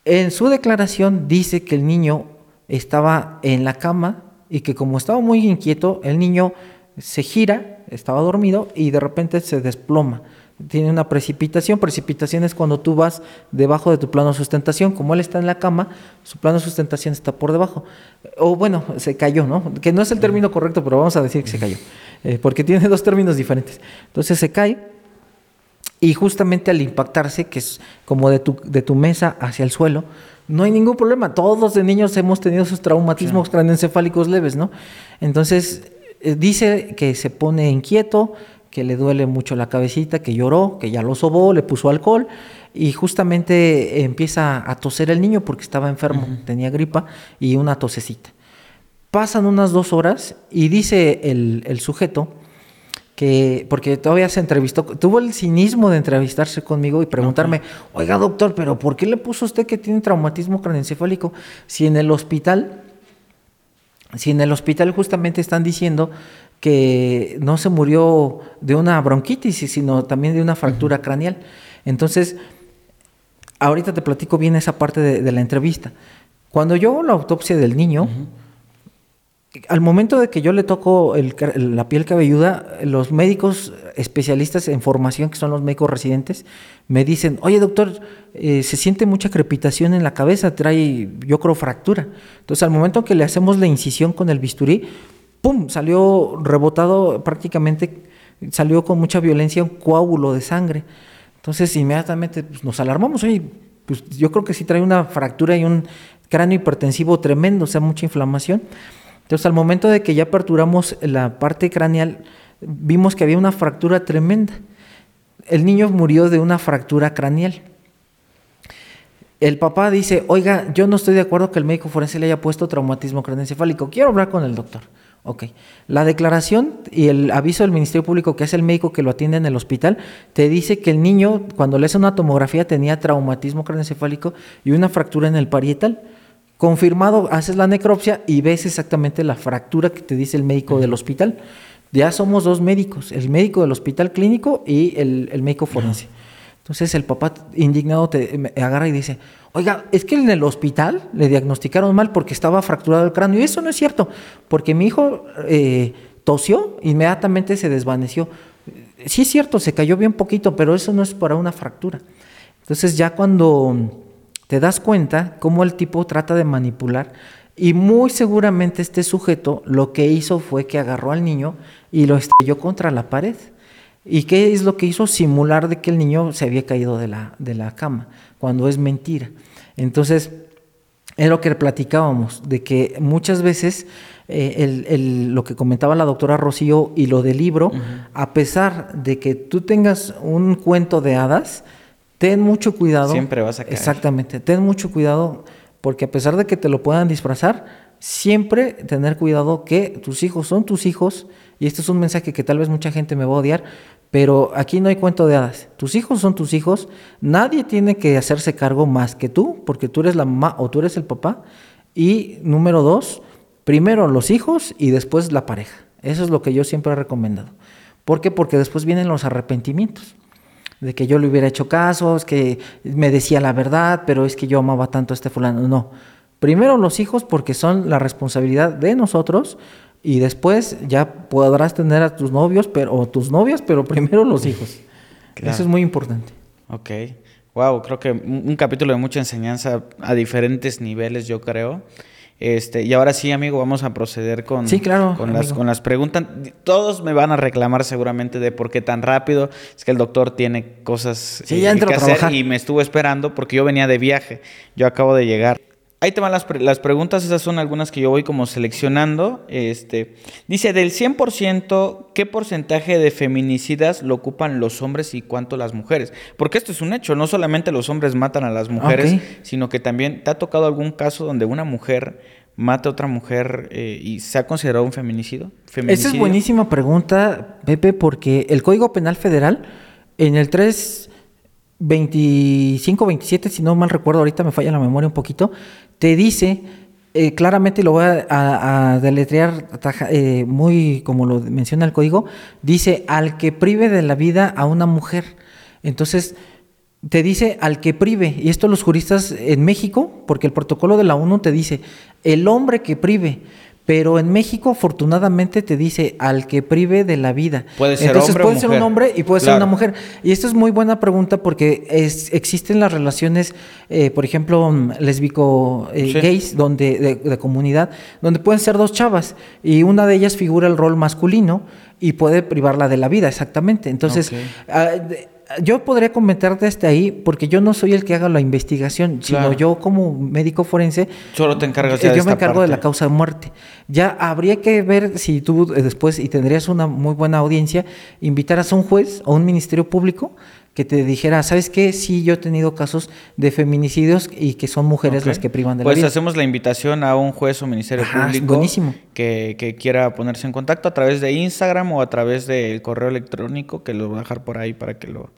en su declaración dice que el niño estaba en la cama y que como estaba muy inquieto, el niño se gira, estaba dormido y de repente se desploma. Tiene una precipitación. Precipitación es cuando tú vas debajo de tu plano de sustentación. Como él está en la cama, su plano de sustentación está por debajo. O bueno, se cayó, ¿no? Que no es el término correcto, pero vamos a decir que se cayó. Eh, porque tiene dos términos diferentes. Entonces se cae y justamente al impactarse, que es como de tu, de tu mesa hacia el suelo, no hay ningún problema. Todos de niños hemos tenido esos traumatismos craneoencefálicos leves, ¿no? Entonces, eh, dice que se pone inquieto, que le duele mucho la cabecita, que lloró, que ya lo sobó, le puso alcohol y justamente empieza a toser el niño porque estaba enfermo, tenía gripa y una tosecita. Pasan unas dos horas y dice el, el sujeto que, porque todavía se entrevistó, tuvo el cinismo de entrevistarse conmigo y preguntarme, oiga doctor, pero ¿por qué le puso usted que tiene traumatismo craneoencefálico si en el hospital, si en el hospital justamente están diciendo que no se murió de una bronquitis, sino también de una fractura craneal? Entonces, ahorita te platico bien esa parte de, la entrevista. Cuando yo hago la autopsia del niño, al momento de que yo le toco la piel cabelluda, los médicos especialistas en formación, que son los médicos residentes, me dicen, oye doctor, eh, se siente mucha crepitación en la cabeza, trae, yo creo, fractura. Entonces al momento que le hacemos la incisión con el bisturí, ¡pum!, salió rebotado prácticamente, salió con mucha violencia un coágulo de sangre. Entonces inmediatamente pues, nos alarmamos, oye, pues yo creo que sí trae una fractura y un cráneo hipertensivo tremendo, o sea, mucha inflamación. Entonces al momento de que ya aperturamos la parte craneal, vimos que había una fractura tremenda. El niño murió de una fractura craneal. El papá dice, oiga, yo no estoy de acuerdo que el médico forense le haya puesto traumatismo craneoencefálico, quiero hablar con el doctor. Ok. La declaración y el aviso del Ministerio Público que hace el médico que lo atiende en el hospital te dice que el niño, cuando le hace una tomografía, tenía traumatismo craneoencefálico y una fractura en el parietal. Confirmado, haces la necropsia y ves exactamente la fractura que te dice el médico del hospital. Ya somos dos médicos, el médico del hospital clínico y el, médico forense. Entonces el papá indignado te agarra y dice, Oiga, es que en el hospital le diagnosticaron mal porque estaba fracturado el cráneo. Y eso no es cierto, porque mi hijo eh, tosió, inmediatamente se desvaneció. Sí es cierto, se cayó bien poquito, pero eso no es para una fractura. Entonces ya cuando te das cuenta cómo el tipo trata de manipular, y muy seguramente este sujeto lo que hizo fue que agarró al niño y lo estrelló contra la pared. ¿Y qué es lo que hizo? Simular de que el niño se había caído de la, de la cama cuando es mentira. Entonces, es lo que platicábamos, de que muchas veces eh, lo que comentaba la doctora Rocío y lo del libro, a pesar de que tú tengas un cuento de hadas, ten mucho cuidado. Siempre vas a caer. Exactamente, ten mucho cuidado, porque a pesar de que te lo puedan disfrazar, siempre tener cuidado que tus hijos son tus hijos, y este es un mensaje que tal vez mucha gente me va a odiar, pero aquí no hay cuento de hadas. Tus hijos son tus hijos. Nadie tiene que hacerse cargo más que tú, porque tú eres la mamá o tú eres el papá. Y número dos, primero los hijos y después la pareja. Eso es lo que yo siempre he recomendado. ¿Por qué? Porque después vienen los arrepentimientos. De que yo le hubiera hecho caso, es que me decía la verdad, pero es que yo amaba tanto a este fulano. No. Primero los hijos porque son la responsabilidad de nosotros y después ya podrás tener a tus novios pero, o tus novias, pero primero los hijos. Eso es muy importante. Ok. Wow, creo que un, capítulo de mucha enseñanza a diferentes niveles, yo creo. Este, y ahora sí, amigo, vamos a proceder con, sí, claro, con, las, con las preguntas. Todos me van a reclamar seguramente de por qué tan rápido. Es que el doctor tiene cosas sí, ya eh, que hacer y me estuvo esperando porque yo venía de viaje. Yo acabo de llegar. Ahí te van las, las, preguntas, esas son algunas que yo voy como seleccionando. Este, dice, del 100%, ¿qué porcentaje de feminicidas lo ocupan los hombres y cuánto las mujeres? Porque esto es un hecho, no solamente los hombres matan a las mujeres, sino que también te ha tocado algún caso donde una mujer mata a otra mujer eh, y se ha considerado un feminicidio. Esa es buenísima pregunta, Pepe, porque el Código Penal Federal en el 3... 25, 27, si no mal recuerdo, ahorita me falla la memoria un poquito, te dice eh, claramente, lo voy a, deletrear eh, muy como lo menciona el código, dice al que prive de la vida a una mujer. Entonces, te dice al que prive, y esto los juristas en México, porque el protocolo de la ONU te dice, el hombre que prive, pero en México, afortunadamente, te dice al que prive de la vida. Puede ser Entonces, hombre puede ser un hombre y puede ser una mujer. Y esto es muy buena pregunta porque es, existen las relaciones, eh, por ejemplo, mm, lesbico eh, gays, donde, de, comunidad, donde pueden ser dos chavas y una de ellas figura el rol masculino y puede privarla de la vida, exactamente. Entonces, ah, yo podría comentar desde ahí, porque yo no soy el que haga la investigación, sino yo como médico forense. Solo te encargas Yo me encargo de la causa de muerte. Ya habría que ver si tú eh, después, y tendrías una muy buena audiencia, invitaras a un juez o un ministerio público que te dijera, ¿sabes qué? Sí, yo he tenido casos de feminicidios y que son mujeres las que privan de pues la vida. Pues hacemos la invitación a un juez o ministerio público Que, que, quiera ponerse en contacto a través de Instagram o a través del correo electrónico, que lo voy a dejar por ahí para que lo,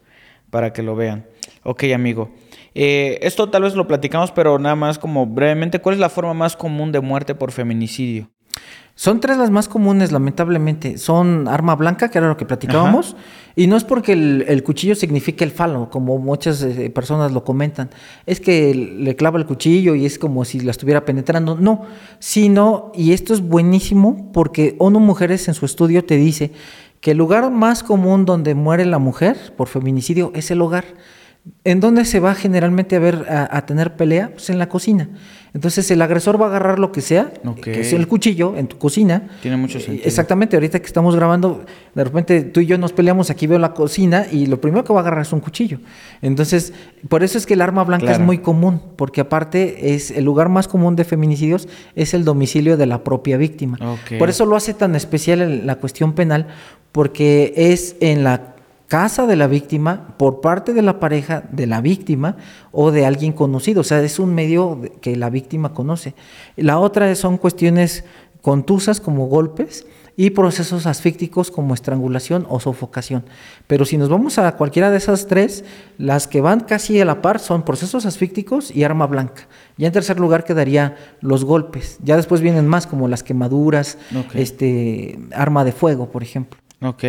para que lo vean. Ok, amigo. Eh, esto tal vez lo platicamos, pero nada más como brevemente, ¿cuál es la forma más común de muerte por feminicidio? Son tres las más comunes, lamentablemente. Son arma blanca, que era lo que platicábamos, y no es porque el, cuchillo signifique el falo, como muchas eh, personas lo comentan. Es que le clava el cuchillo y es como si la estuviera penetrando. No, sino, y esto es buenísimo, porque ONU Mujeres en su estudio te dice que el lugar más común donde muere la mujer por feminicidio es el hogar. ¿En dónde se va generalmente a ver a, tener pelea? Pues en la cocina. Entonces el agresor va a agarrar lo que sea, que es el cuchillo en tu cocina. Tiene mucho eh, sentido. Exactamente, ahorita que estamos grabando, de repente tú y yo nos peleamos, aquí veo la cocina y lo primero que va a agarrar es un cuchillo. Entonces, por eso es que el arma blanca es muy común, porque aparte es el lugar más común de feminicidios es el domicilio de la propia víctima. Por eso lo hace tan especial la cuestión penal, porque es en la casa de la víctima por parte de la pareja de la víctima o de alguien conocido. O sea, es un medio que la víctima conoce. La otra son cuestiones contusas como golpes y procesos asfícticos como estrangulación o sofocación. Pero si nos vamos a cualquiera de esas tres, las que van casi a la par son procesos asfícticos y arma blanca. Ya en tercer lugar quedaría los golpes. Ya después vienen más como las quemaduras, este arma de fuego, por ejemplo. Ok.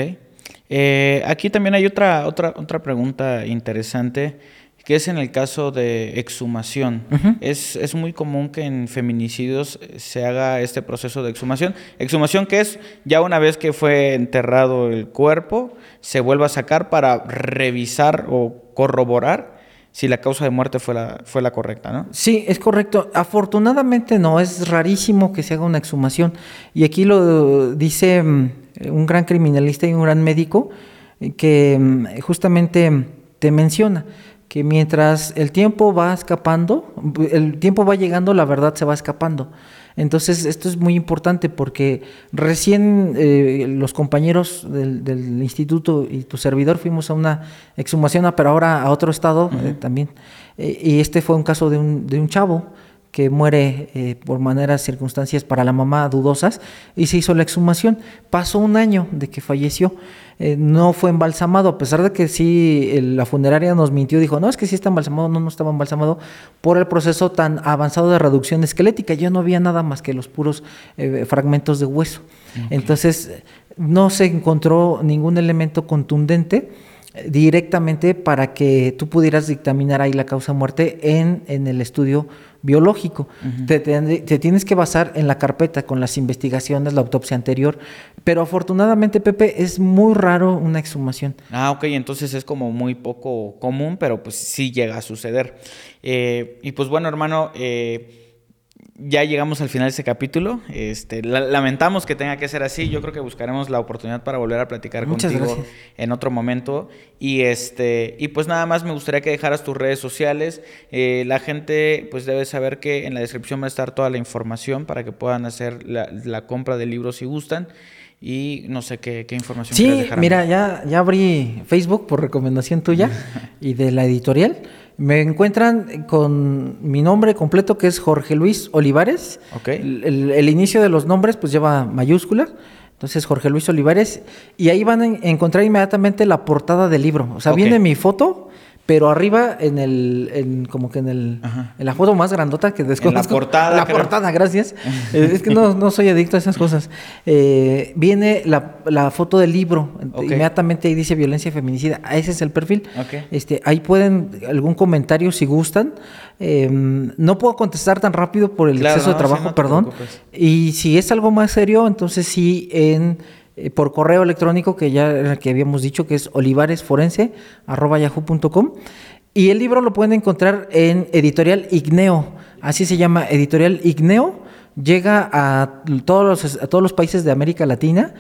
Eh, aquí también hay otra, otra, otra pregunta interesante, que es en el caso de exhumación. es, es, muy común que en feminicidios se haga este proceso de exhumación. Exhumación que es ya una vez que fue enterrado el cuerpo, se vuelve a sacar para revisar o corroborar si la causa de muerte fue la, fue la correcta, ¿no? Sí, es correcto. Afortunadamente no, es rarísimo que se haga una exhumación. Y aquí lo dice mm, un gran criminalista y un gran médico que mm, justamente te menciona que mientras el tiempo va escapando, el tiempo va llegando, la verdad se va escapando. Entonces, esto es muy importante porque recién eh, los compañeros del, instituto y tu servidor fuimos a una exhumación, pero ahora a otro estado eh, también. Eh, y este fue un caso de un, de un chavo que muere eh, por maneras, circunstancias para la mamá dudosas, y se hizo la exhumación. Pasó un año de que falleció, eh, no fue embalsamado, a pesar de que sí la funeraria nos mintió, dijo, no, es que sí está embalsamado, no, no estaba embalsamado, por el proceso tan avanzado de reducción esquelética, ya no había nada más que los puros eh, fragmentos de hueso. Entonces, no se encontró ningún elemento contundente directamente para que tú pudieras dictaminar ahí la causa muerte en, en el estudio biológico. te, tienes que basar en la carpeta con las investigaciones, la autopsia anterior, pero afortunadamente, Pepe, es muy raro una exhumación. Ah, ok, entonces es como muy poco común, pero pues sí llega a suceder. Eh, y pues bueno, hermano, eh, ya llegamos al final de este capítulo. Este, lamentamos que tenga que ser así. Yo creo que buscaremos la oportunidad para volver a platicar contigo en otro momento. Y este, y pues nada más me gustaría que dejaras tus redes sociales. Eh, la gente pues debe saber que en la descripción va a estar toda la información para que puedan hacer la, compra de libros si gustan. Y no sé qué, qué información. Sí, mira, ya, ya abrí Facebook por recomendación tuya y de la editorial. Me encuentran con mi nombre completo que es Jorge Luis Olivares. El, inicio de los nombres pues lleva mayúscula. Entonces Jorge Luis Olivares. Y ahí van a encontrar inmediatamente la portada del libro. O sea, viene mi foto pero arriba en el, en, como que en el, en la foto más grandota que desconozco. En la portada. La portada, gracias. Eh, es que no, no, soy adicto a esas cosas. Eh, viene la, la, foto del libro, inmediatamente ahí dice violencia feminicida, ese es el perfil. Este, ahí pueden algún comentario si gustan. Em, no puedo contestar tan rápido por el exceso de trabajo, perdón. Y si es algo más serio, entonces sí en eh, por correo electrónico que ya que habíamos dicho que es olivaresforense@yahoo.com y el libro lo pueden encontrar en Editorial Igneo, así se llama Editorial Igneo, llega a todos los, a todos los países de América Latina.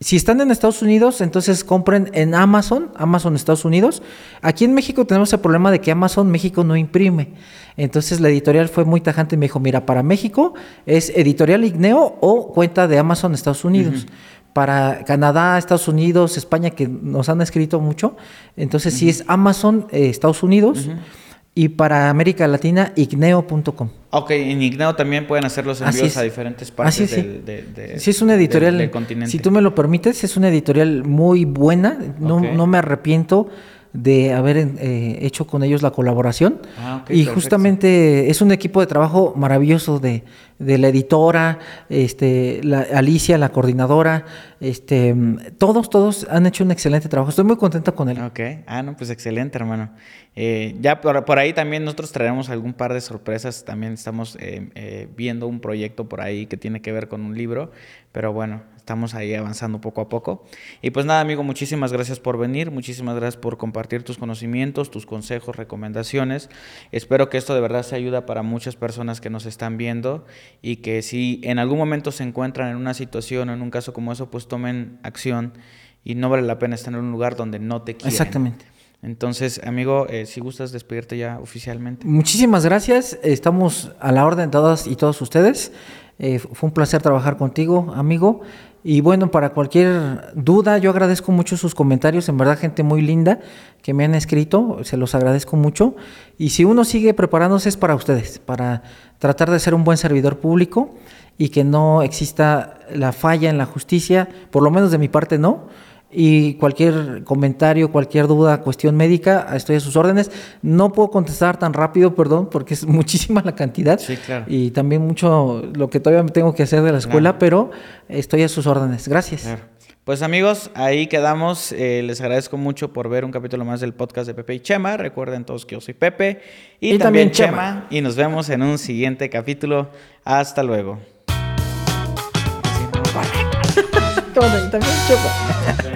Si están en Estados Unidos, entonces compren en Amazon, Amazon Estados Unidos. Aquí en México tenemos el problema de que Amazon México no imprime. Entonces la editorial fue muy tajante y me dijo, mira, para México es Editorial Igneo o cuenta de Amazon Estados Unidos. Para Canadá, Estados Unidos, España, que nos han escrito mucho. Entonces, sí es Amazon, eh, Estados Unidos. Y para América Latina, igneo.com. Ok, en Igneo también pueden hacer los envíos a diferentes partes Así del, de- de- Sí, es una editorial. del- del continente. Si tú me lo permites, es una editorial muy buena. No, no me arrepiento de haber eh, hecho con ellos la colaboración. Ah, y perfecto. justamente es un equipo de trabajo maravilloso de, de la editora, este, la, Alicia, la coordinadora, este, todos, todos han hecho un excelente trabajo. Estoy muy contento con él. Ok, ah, no, pues excelente, hermano. Eh, ya por, por ahí también nosotros traeremos algún par de sorpresas. También estamos eh, eh, viendo un proyecto por ahí que tiene que ver con un libro, pero bueno, estamos ahí avanzando poco a poco. Y pues nada, amigo, muchísimas gracias por venir, muchísimas gracias por compartir tus conocimientos, tus consejos, recomendaciones. Espero que esto de verdad se ayuda para muchas personas que nos están viendo y que si en algún momento se encuentran en una situación o en un caso como eso, pues tomen acción y no vale la pena estar en un lugar donde no te quieren. Exactamente. Entonces, amigo, eh, si gustas despedirte ya oficialmente. Muchísimas gracias. Estamos a la orden todas y todos ustedes. Eh, fue un placer trabajar contigo, amigo. Y bueno, para cualquier duda, yo agradezco mucho sus comentarios. En verdad, gente muy linda que me han escrito. Se los agradezco mucho. Y si uno sigue preparándose es para ustedes, para tratar de ser un buen servidor público y que no exista la falla en la justicia, por lo menos de mi parte no. Y cualquier comentario, cualquier duda, cuestión médica, estoy a sus órdenes. No puedo contestar tan rápido, perdón, porque es muchísima la cantidad. Sí, claro. Y también mucho lo que todavía tengo que hacer de la escuela, pero estoy a sus órdenes. Gracias. Claro. Pues amigos, ahí quedamos. Eh, les agradezco mucho por ver un capítulo más del podcast de Pepe y Chema. Recuerden todos que yo soy Pepe y, Y también, también Chema. Chema. Y nos vemos en un siguiente capítulo. Hasta luego. Bueno, y también.